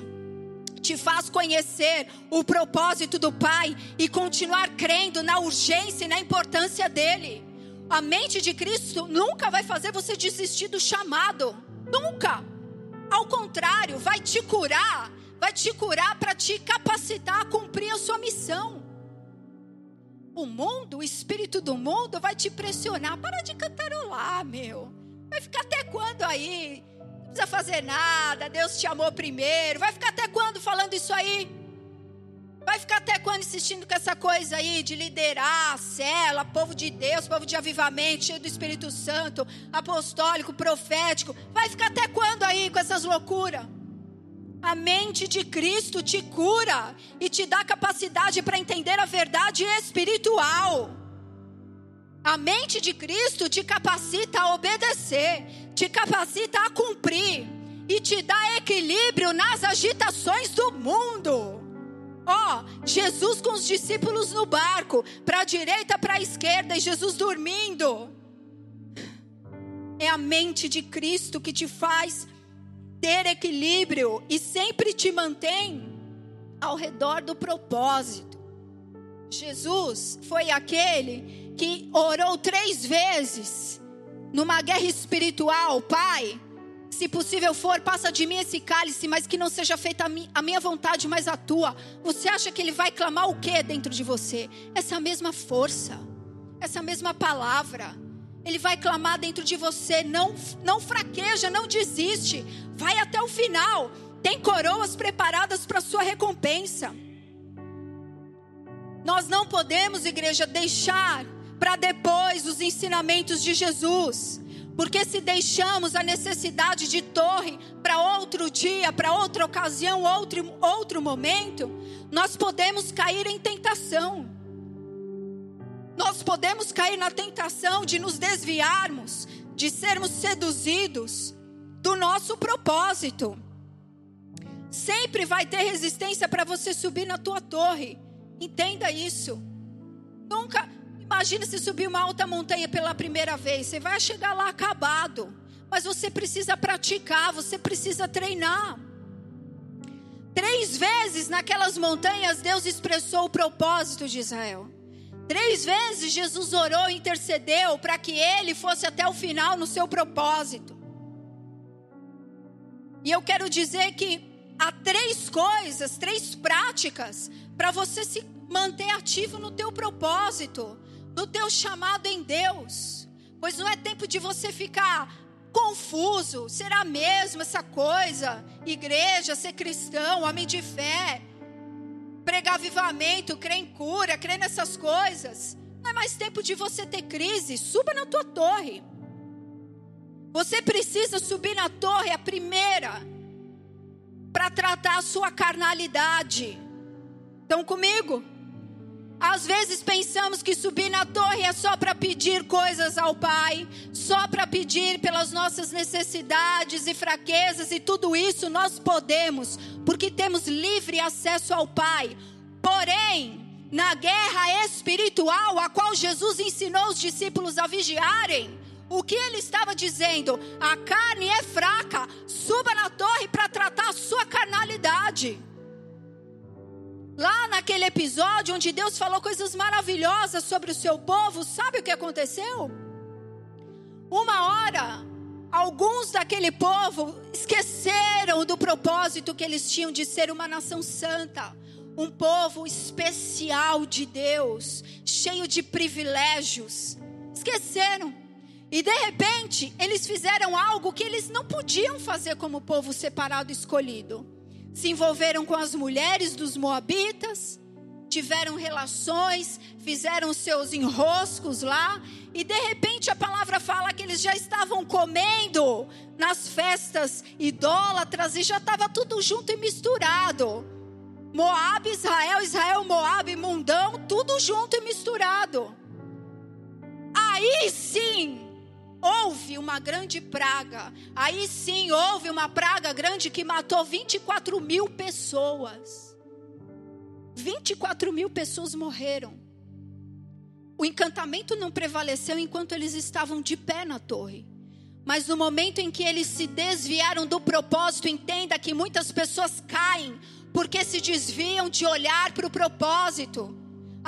te faz conhecer o propósito do Pai e continuar crendo na urgência e na importância dele. A mente de Cristo nunca vai fazer você desistir do chamado. Nunca. Ao contrário, vai te curar. Vai te curar para te capacitar a cumprir a sua missão. O mundo, o espírito do mundo vai te pressionar. Para de cantarolar, meu. Vai ficar até quando aí? Não precisa fazer nada. Deus te amou primeiro. Vai ficar até quando falando isso aí? Vai ficar até quando insistindo com essa coisa aí de liderar a cela, povo de Deus, povo de avivamento, cheio do Espírito Santo, apostólico, profético? Vai ficar até quando aí com essas loucuras? A mente de Cristo te cura e te dá capacidade para entender a verdade espiritual. A mente de Cristo te capacita a obedecer, te capacita a cumprir e te dá equilíbrio nas agitações do mundo. Ó, oh, Jesus com os discípulos no barco, para a direita, para a esquerda, e Jesus dormindo. É a mente de Cristo que te faz ter equilíbrio e sempre te mantém ao redor do propósito. Jesus foi aquele que orou três vezes numa guerra espiritual, Pai se possível for, passa de mim esse cálice, mas que não seja feita a, minha vontade, mas a tua. Você acha que ele vai clamar o que dentro de você? Essa mesma força, essa mesma palavra. Ele vai clamar dentro de você. Não, não fraqueja, não desiste. Vai até o final. Tem coroas preparadas para sua recompensa. Nós não podemos, igreja, deixar para depois os ensinamentos de Jesus. Porque se deixamos a necessidade de torre para outro dia, para outra ocasião, outro, outro momento, nós podemos cair em tentação. Nós podemos cair na tentação de nos desviarmos, de sermos seduzidos do nosso propósito. Sempre vai ter resistência para você subir na tua torre. Entenda isso. Nunca, imagine se subir uma alta montanha pela primeira vez. Você vai chegar lá acabado. Mas você precisa praticar, você precisa treinar. Três vezes naquelas montanhas Deus expressou o propósito de Israel. Três vezes Jesus orou e intercedeu para que ele fosse até o final no seu propósito. E eu quero dizer que há três coisas, três práticas para você se manter ativo no teu propósito, no teu chamado em Deus. Pois não é tempo de você ficar confuso, será mesmo essa coisa? Igreja, ser cristão, homem de fé, pregar avivamento, crer em cura, crer nessas coisas. Não é mais tempo de você ter crise, suba na tua torre. Você precisa subir na torre, a primeira, para tratar a sua carnalidade. Estão comigo? Às vezes pensamos que subir na torre é só para pedir coisas ao Pai, só para pedir pelas nossas necessidades e fraquezas, e tudo isso nós podemos, porque temos livre acesso ao Pai. Porém, na guerra espiritual, a qual Jesus ensinou os discípulos a vigiarem, o que ele estava dizendo? A carne é fraca, suba na torre para tratar a sua carnalidade. Lá naquele episódio onde Deus falou coisas maravilhosas sobre o seu povo, sabe o que aconteceu? Uma hora, alguns daquele povo esqueceram do propósito que eles tinham de ser uma nação santa, um povo especial de Deus, cheio de privilégios. Esqueceram. E de repente, eles fizeram algo que eles não podiam fazer como povo separado escolhido. Se envolveram com as mulheres dos moabitas, tiveram relações, fizeram seus enroscos lá, e de repente a palavra fala que eles já estavam comendo nas festas idólatras e já estava tudo junto e misturado. Moab, Israel, Israel, Moab, mundão, tudo junto e misturado. Aí sim, houve uma grande praga. Aí sim houve uma praga grande que matou 24 mil pessoas. 24 mil pessoas morreram. O encantamento não prevaleceu enquanto eles estavam de pé na torre. Mas no momento em que eles se desviaram do propósito, entenda que muitas pessoas caem porque se desviam de olhar para o propósito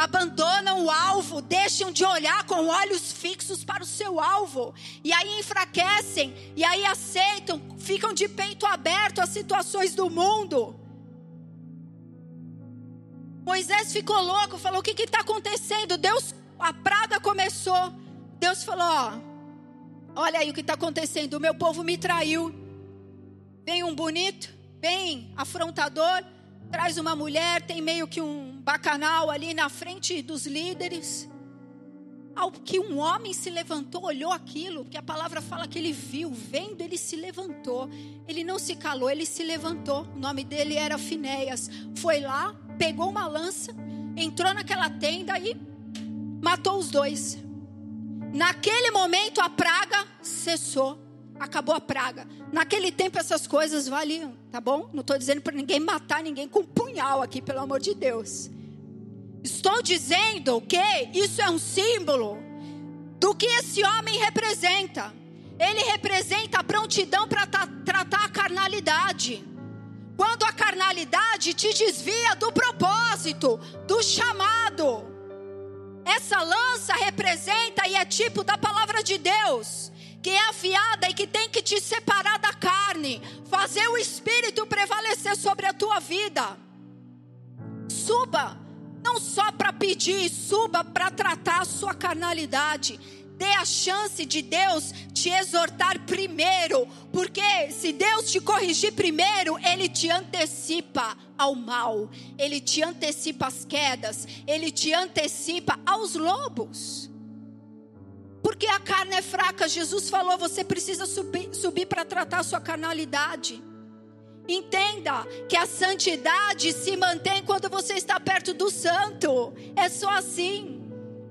abandonam o alvo, deixam de olhar com olhos fixos para o seu alvo, e aí enfraquecem, e aí aceitam, ficam de peito aberto às situações do mundo. Moisés ficou louco, falou: O que está acontecendo? Deus, a praga começou. Deus falou: Ó, olha aí o que está acontecendo. O meu povo me traiu. Vem um bonito, bem afrontador traz uma mulher, tem meio que um bacanal ali na frente dos líderes. Ao que um homem se levantou, olhou aquilo, porque a palavra fala que ele viu, vendo, ele se levantou. Ele não se calou, ele se levantou. O nome dele era Finéias. Foi lá, pegou uma lança, entrou naquela tenda e matou os dois. Naquele momento a praga cessou acabou a praga. Naquele tempo essas coisas valiam, tá bom? Não estou dizendo para ninguém matar ninguém com um punhal aqui, pelo amor de Deus. Estou dizendo que isso é um símbolo do que esse homem representa. Ele representa a prontidão para tratar a carnalidade. Quando a carnalidade te desvia do propósito, do chamado. Essa lança representa e é tipo da palavra de Deus que é afiada e que tem que te separar da carne, fazer o espírito prevalecer sobre a tua vida. Suba, não só para pedir, suba para tratar a sua carnalidade. dê a chance de Deus te exortar primeiro, porque se Deus te corrigir primeiro, Ele te antecipa ao mal, Ele te antecipa às quedas, Ele te antecipa aos lobos. Porque a carne é fraca, Jesus falou: você precisa subir, subir para tratar a sua carnalidade. Entenda que a santidade se mantém quando você está perto do santo. É só assim.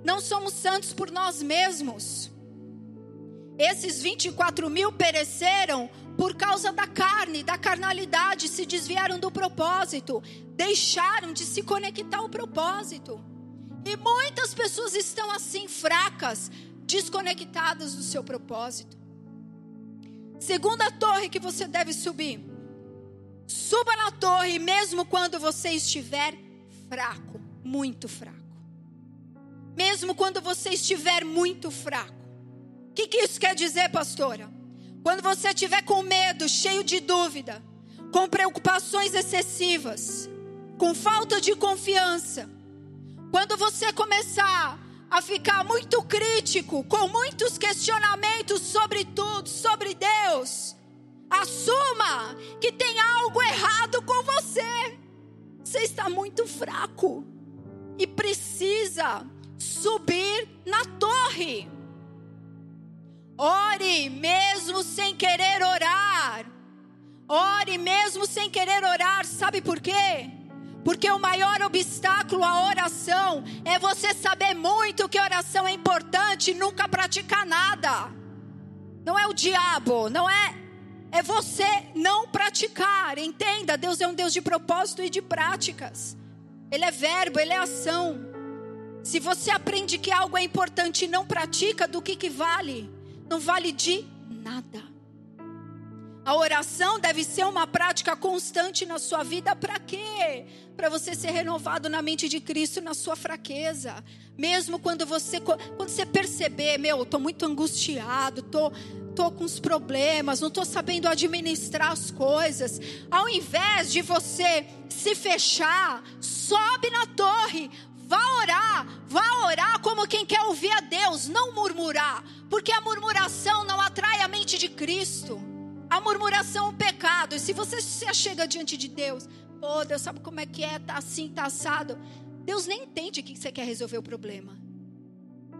Não somos santos por nós mesmos. Esses 24 mil pereceram por causa da carne, da carnalidade, se desviaram do propósito, deixaram de se conectar ao propósito. E muitas pessoas estão assim, fracas, desconectadas do seu propósito. Segunda torre que você deve subir Suba na torre, mesmo quando você estiver fraco, muito fraco. Mesmo quando você estiver muito fraco. O que, que isso quer dizer, pastora? Quando você estiver com medo, cheio de dúvida, com preocupações excessivas, com falta de confiança, quando você começar a ficar muito crítico, com muitos questionamentos sobre tudo, sobre Deus, Assuma que tem algo errado com você. Você está muito fraco e precisa subir na torre. Ore mesmo sem querer orar. Ore mesmo sem querer orar. Sabe por quê? Porque o maior obstáculo à oração é você saber muito que oração é importante e nunca praticar nada. Não é o diabo, não é é você não praticar. Entenda, Deus é um Deus de propósito e de práticas. Ele é verbo, ele é ação. Se você aprende que algo é importante e não pratica, do que que vale? Não vale de nada. A oração deve ser uma prática constante na sua vida, para quê? Para você ser renovado na mente de Cristo na sua fraqueza. Mesmo quando você quando você perceber, meu, estou muito angustiado, tô tô com os problemas, não estou sabendo administrar as coisas. Ao invés de você se fechar, sobe na torre, vá orar, vá orar como quem quer ouvir a Deus, não murmurar, porque a murmuração não atrai a mente de Cristo. A murmuração é um pecado. E se você se chega diante de Deus, pô, Deus sabe como é que é, tá assim, tá assado. Deus nem entende que você quer resolver o problema.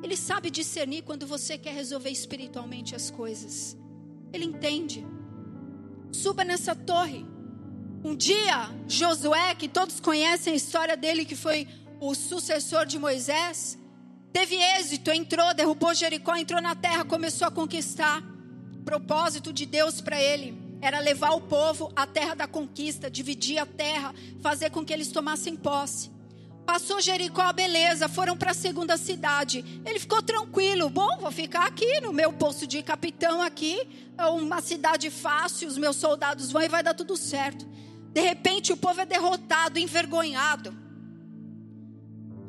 Ele sabe discernir quando você quer resolver espiritualmente as coisas. Ele entende. Suba nessa torre. Um dia, Josué, que todos conhecem a história dele, que foi o sucessor de Moisés, teve êxito, entrou, derrubou Jericó, entrou na terra, começou a conquistar propósito de Deus para ele era levar o povo à terra da conquista, dividir a terra, fazer com que eles tomassem posse. Passou Jericó, beleza, foram para a segunda cidade. Ele ficou tranquilo. Bom, vou ficar aqui no meu posto de capitão aqui. É uma cidade fácil, os meus soldados vão e vai dar tudo certo. De repente o povo é derrotado, envergonhado.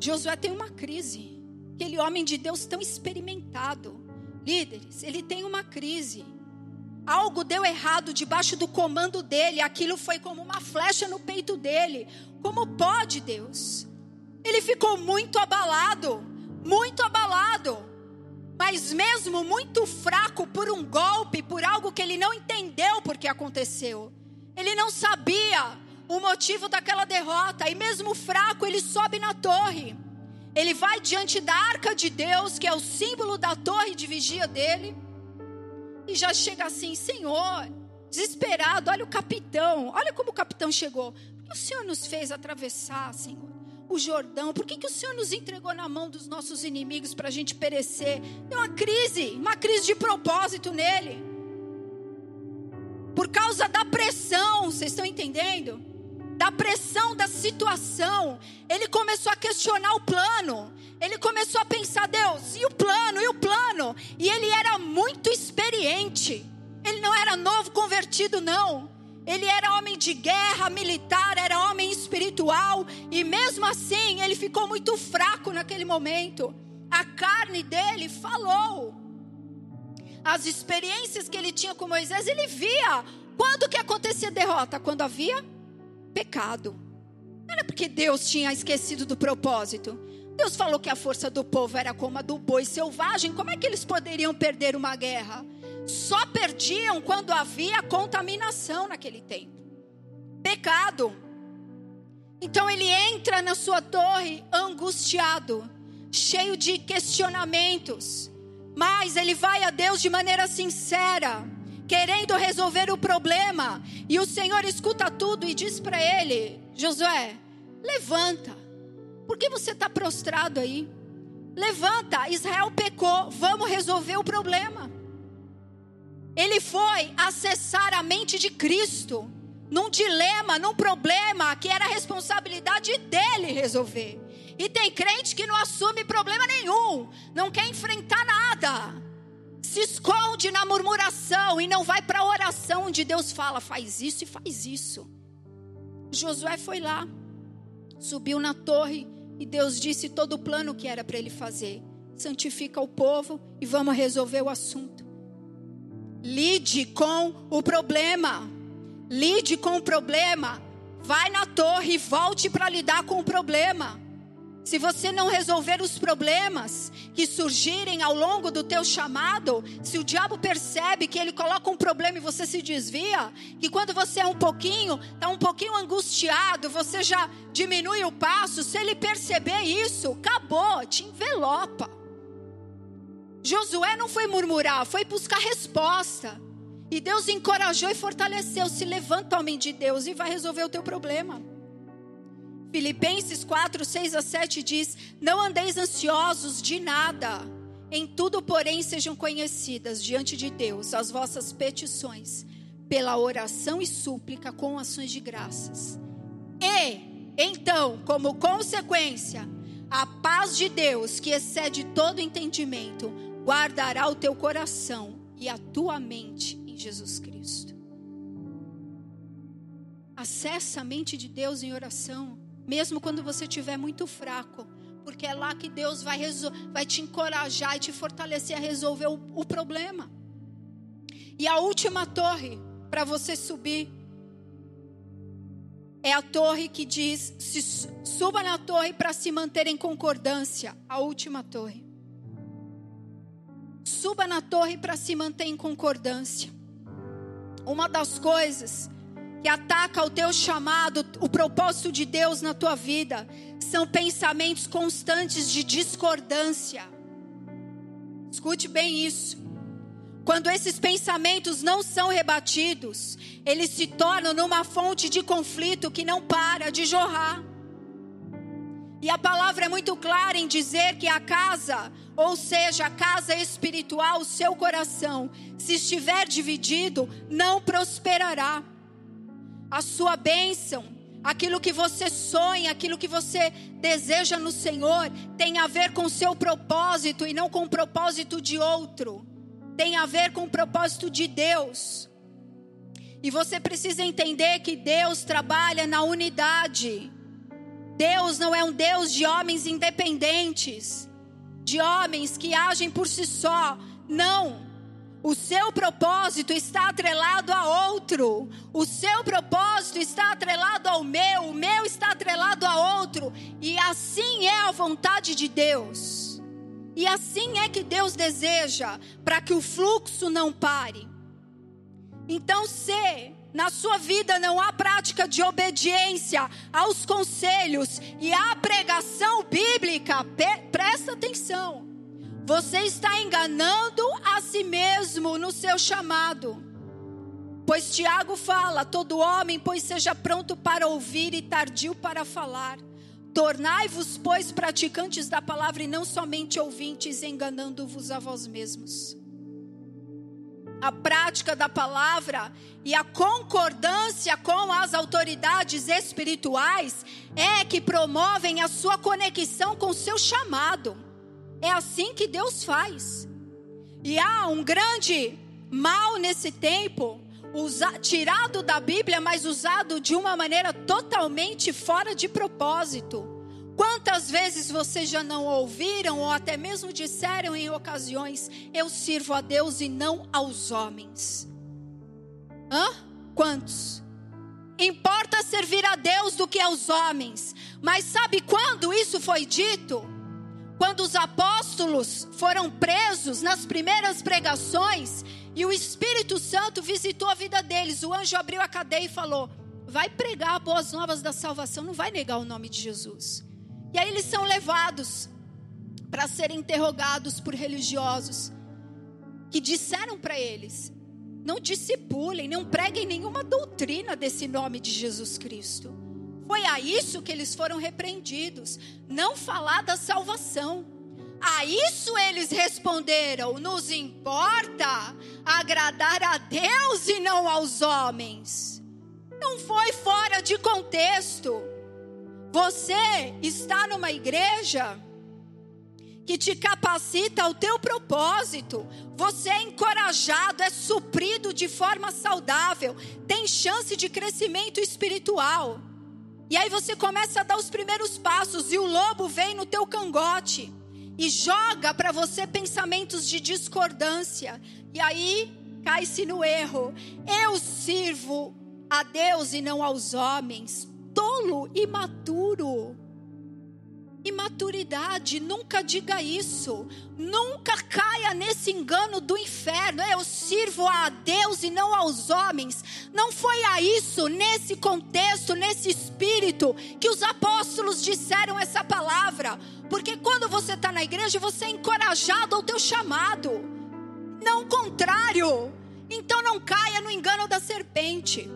Josué tem uma crise. Aquele homem de Deus tão experimentado líderes, ele tem uma crise. Algo deu errado debaixo do comando dele, aquilo foi como uma flecha no peito dele. Como pode, Deus? Ele ficou muito abalado, muito abalado. Mas mesmo muito fraco por um golpe, por algo que ele não entendeu porque aconteceu. Ele não sabia o motivo daquela derrota e mesmo fraco, ele sobe na torre. Ele vai diante da arca de Deus, que é o símbolo da torre de vigia dele, e já chega assim: Senhor, desesperado, olha o capitão, olha como o capitão chegou. Por que o Senhor nos fez atravessar, Senhor, o Jordão? Por que, que o Senhor nos entregou na mão dos nossos inimigos para a gente perecer? Tem uma crise, uma crise de propósito nele. Por causa da pressão, vocês estão entendendo? Da pressão da situação, ele começou a questionar o plano. Ele começou a pensar, Deus, e o plano, e o plano? E ele era muito experiente. Ele não era novo convertido, não. Ele era homem de guerra, militar, era homem espiritual. E mesmo assim, ele ficou muito fraco naquele momento. A carne dele falou. As experiências que ele tinha com Moisés, ele via. Quando que acontecia derrota? Quando havia pecado. Não era porque Deus tinha esquecido do propósito, Deus falou que a força do povo era como a do boi selvagem. Como é que eles poderiam perder uma guerra? Só perdiam quando havia contaminação naquele tempo pecado. Então ele entra na sua torre angustiado, cheio de questionamentos. Mas ele vai a Deus de maneira sincera, querendo resolver o problema. E o Senhor escuta tudo e diz para ele: Josué, levanta. Por que você está prostrado aí? Levanta, Israel pecou, vamos resolver o problema. Ele foi acessar a mente de Cristo, num dilema, num problema que era responsabilidade dele resolver. E tem crente que não assume problema nenhum, não quer enfrentar nada, se esconde na murmuração e não vai para a oração onde Deus fala: faz isso e faz isso. Josué foi lá, subiu na torre e Deus disse todo o plano que era para ele fazer. Santifica o povo e vamos resolver o assunto. Lide com o problema. Lide com o problema. Vai na torre e volte para lidar com o problema. Se você não resolver os problemas que surgirem ao longo do teu chamado, se o diabo percebe que ele coloca um problema e você se desvia, que quando você é um pouquinho, está um pouquinho angustiado, você já diminui o passo, se ele perceber isso, acabou, te envelopa. Josué não foi murmurar, foi buscar resposta. E Deus encorajou e fortaleceu. Se levanta, homem de Deus, e vai resolver o teu problema. Filipenses 4, 6 a 7 diz: Não andeis ansiosos de nada, em tudo, porém, sejam conhecidas diante de Deus as vossas petições, pela oração e súplica com ações de graças. E, então, como consequência, a paz de Deus, que excede todo entendimento, guardará o teu coração e a tua mente em Jesus Cristo. Acessa a mente de Deus em oração mesmo quando você estiver muito fraco, porque é lá que Deus vai, vai te encorajar e te fortalecer a resolver o, o problema. E a última torre para você subir é a torre que diz: se, suba na torre para se manter em concordância. A última torre. Suba na torre para se manter em concordância. Uma das coisas que ataca o teu chamado, o propósito de Deus na tua vida, são pensamentos constantes de discordância. Escute bem isso. Quando esses pensamentos não são rebatidos, eles se tornam numa fonte de conflito que não para de jorrar. E a palavra é muito clara em dizer que a casa, ou seja, a casa espiritual, o seu coração, se estiver dividido, não prosperará a sua bênção, aquilo que você sonha, aquilo que você deseja no Senhor, tem a ver com o seu propósito e não com o propósito de outro. Tem a ver com o propósito de Deus. E você precisa entender que Deus trabalha na unidade. Deus não é um Deus de homens independentes, de homens que agem por si só. Não. O seu propósito está atrelado a outro. O seu propósito está atrelado ao meu. O meu está atrelado a outro. E assim é a vontade de Deus. E assim é que Deus deseja para que o fluxo não pare. Então, se na sua vida não há prática de obediência aos conselhos e à pregação bíblica, presta atenção. Você está enganando a si mesmo no seu chamado. Pois Tiago fala: todo homem, pois seja pronto para ouvir e tardio para falar. Tornai-vos, pois, praticantes da palavra e não somente ouvintes, enganando-vos a vós mesmos. A prática da palavra e a concordância com as autoridades espirituais é que promovem a sua conexão com o seu chamado. É assim que Deus faz. E há um grande mal nesse tempo, usa, tirado da Bíblia, mas usado de uma maneira totalmente fora de propósito. Quantas vezes vocês já não ouviram ou até mesmo disseram em ocasiões: Eu sirvo a Deus e não aos homens? Hã? Quantos? Importa servir a Deus do que aos homens. Mas sabe quando isso foi dito? Quando os apóstolos foram presos nas primeiras pregações e o Espírito Santo visitou a vida deles, o anjo abriu a cadeia e falou: Vai pregar boas novas da salvação, não vai negar o nome de Jesus. E aí eles são levados para serem interrogados por religiosos que disseram para eles: não discipulem, não preguem nenhuma doutrina desse nome de Jesus Cristo. Foi a isso que eles foram repreendidos, não falar da salvação. A isso eles responderam: nos importa agradar a Deus e não aos homens. Não foi fora de contexto. Você está numa igreja que te capacita ao teu propósito. Você é encorajado, é suprido de forma saudável, tem chance de crescimento espiritual. E aí você começa a dar os primeiros passos e o lobo vem no teu cangote e joga para você pensamentos de discordância. E aí cai-se no erro. Eu sirvo a Deus e não aos homens. Tolo, imaturo. Imaturidade, nunca diga isso. Nunca caia nesse engano do inferno. Eu sirvo a Deus e não aos homens. Não foi a isso, nesse contexto, nesse espírito, que os apóstolos disseram essa palavra. Porque quando você está na igreja, você é encorajado ao teu chamado. Não o contrário. Então não caia no engano da serpente.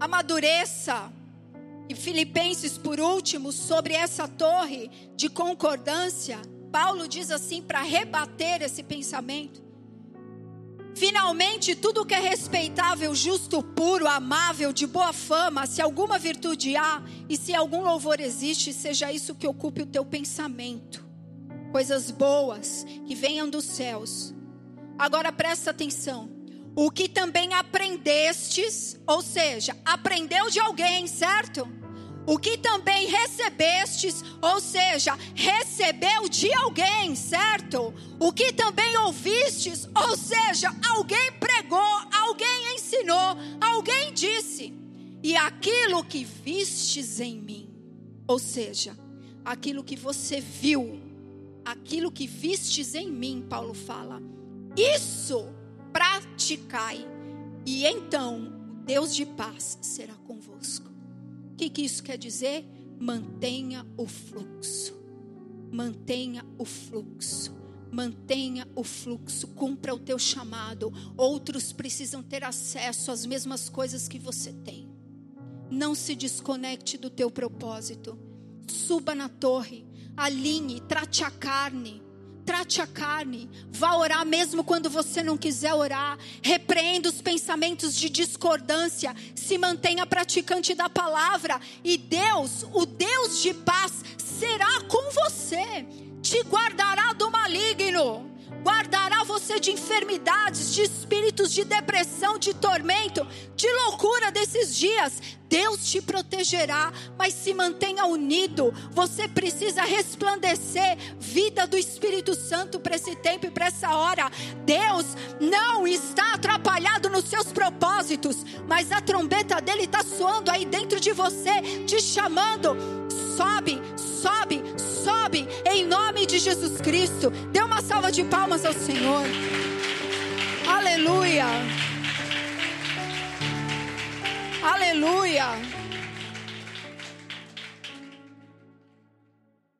Amadureça e Filipenses, por último, sobre essa torre de concordância, Paulo diz assim para rebater esse pensamento. Finalmente, tudo que é respeitável, justo, puro, amável, de boa fama, se alguma virtude há e se algum louvor existe, seja isso que ocupe o teu pensamento. Coisas boas que venham dos céus. Agora presta atenção. O que também aprendestes, ou seja, aprendeu de alguém, certo? O que também recebestes, ou seja, recebeu de alguém, certo? O que também ouvistes, ou seja, alguém pregou, alguém ensinou, alguém disse. E aquilo que vistes em mim, ou seja, aquilo que você viu, aquilo que vistes em mim, Paulo fala, isso praticai, e então o Deus de paz será convosco que, que isso quer dizer? Mantenha o fluxo. Mantenha o fluxo. Mantenha o fluxo, cumpra o teu chamado. Outros precisam ter acesso às mesmas coisas que você tem. Não se desconecte do teu propósito. Suba na torre, alinhe, trate a carne trate a carne, vá orar mesmo quando você não quiser orar, repreenda os pensamentos de discordância, se mantenha praticante da palavra, e Deus, o Deus de paz, será com você, te guardará do maligno guardará você de enfermidades, de espíritos de depressão, de tormento, de loucura desses dias. Deus te protegerá, mas se mantenha unido. Você precisa resplandecer vida do Espírito Santo para esse tempo e para essa hora. Deus não está atrapalhado nos seus propósitos, mas a trombeta dele está soando aí dentro de você, te chamando. Sobe, sobe, sobe, em nome de Jesus Cristo. Dê uma salva de palmas ao Senhor. Aleluia. Aleluia.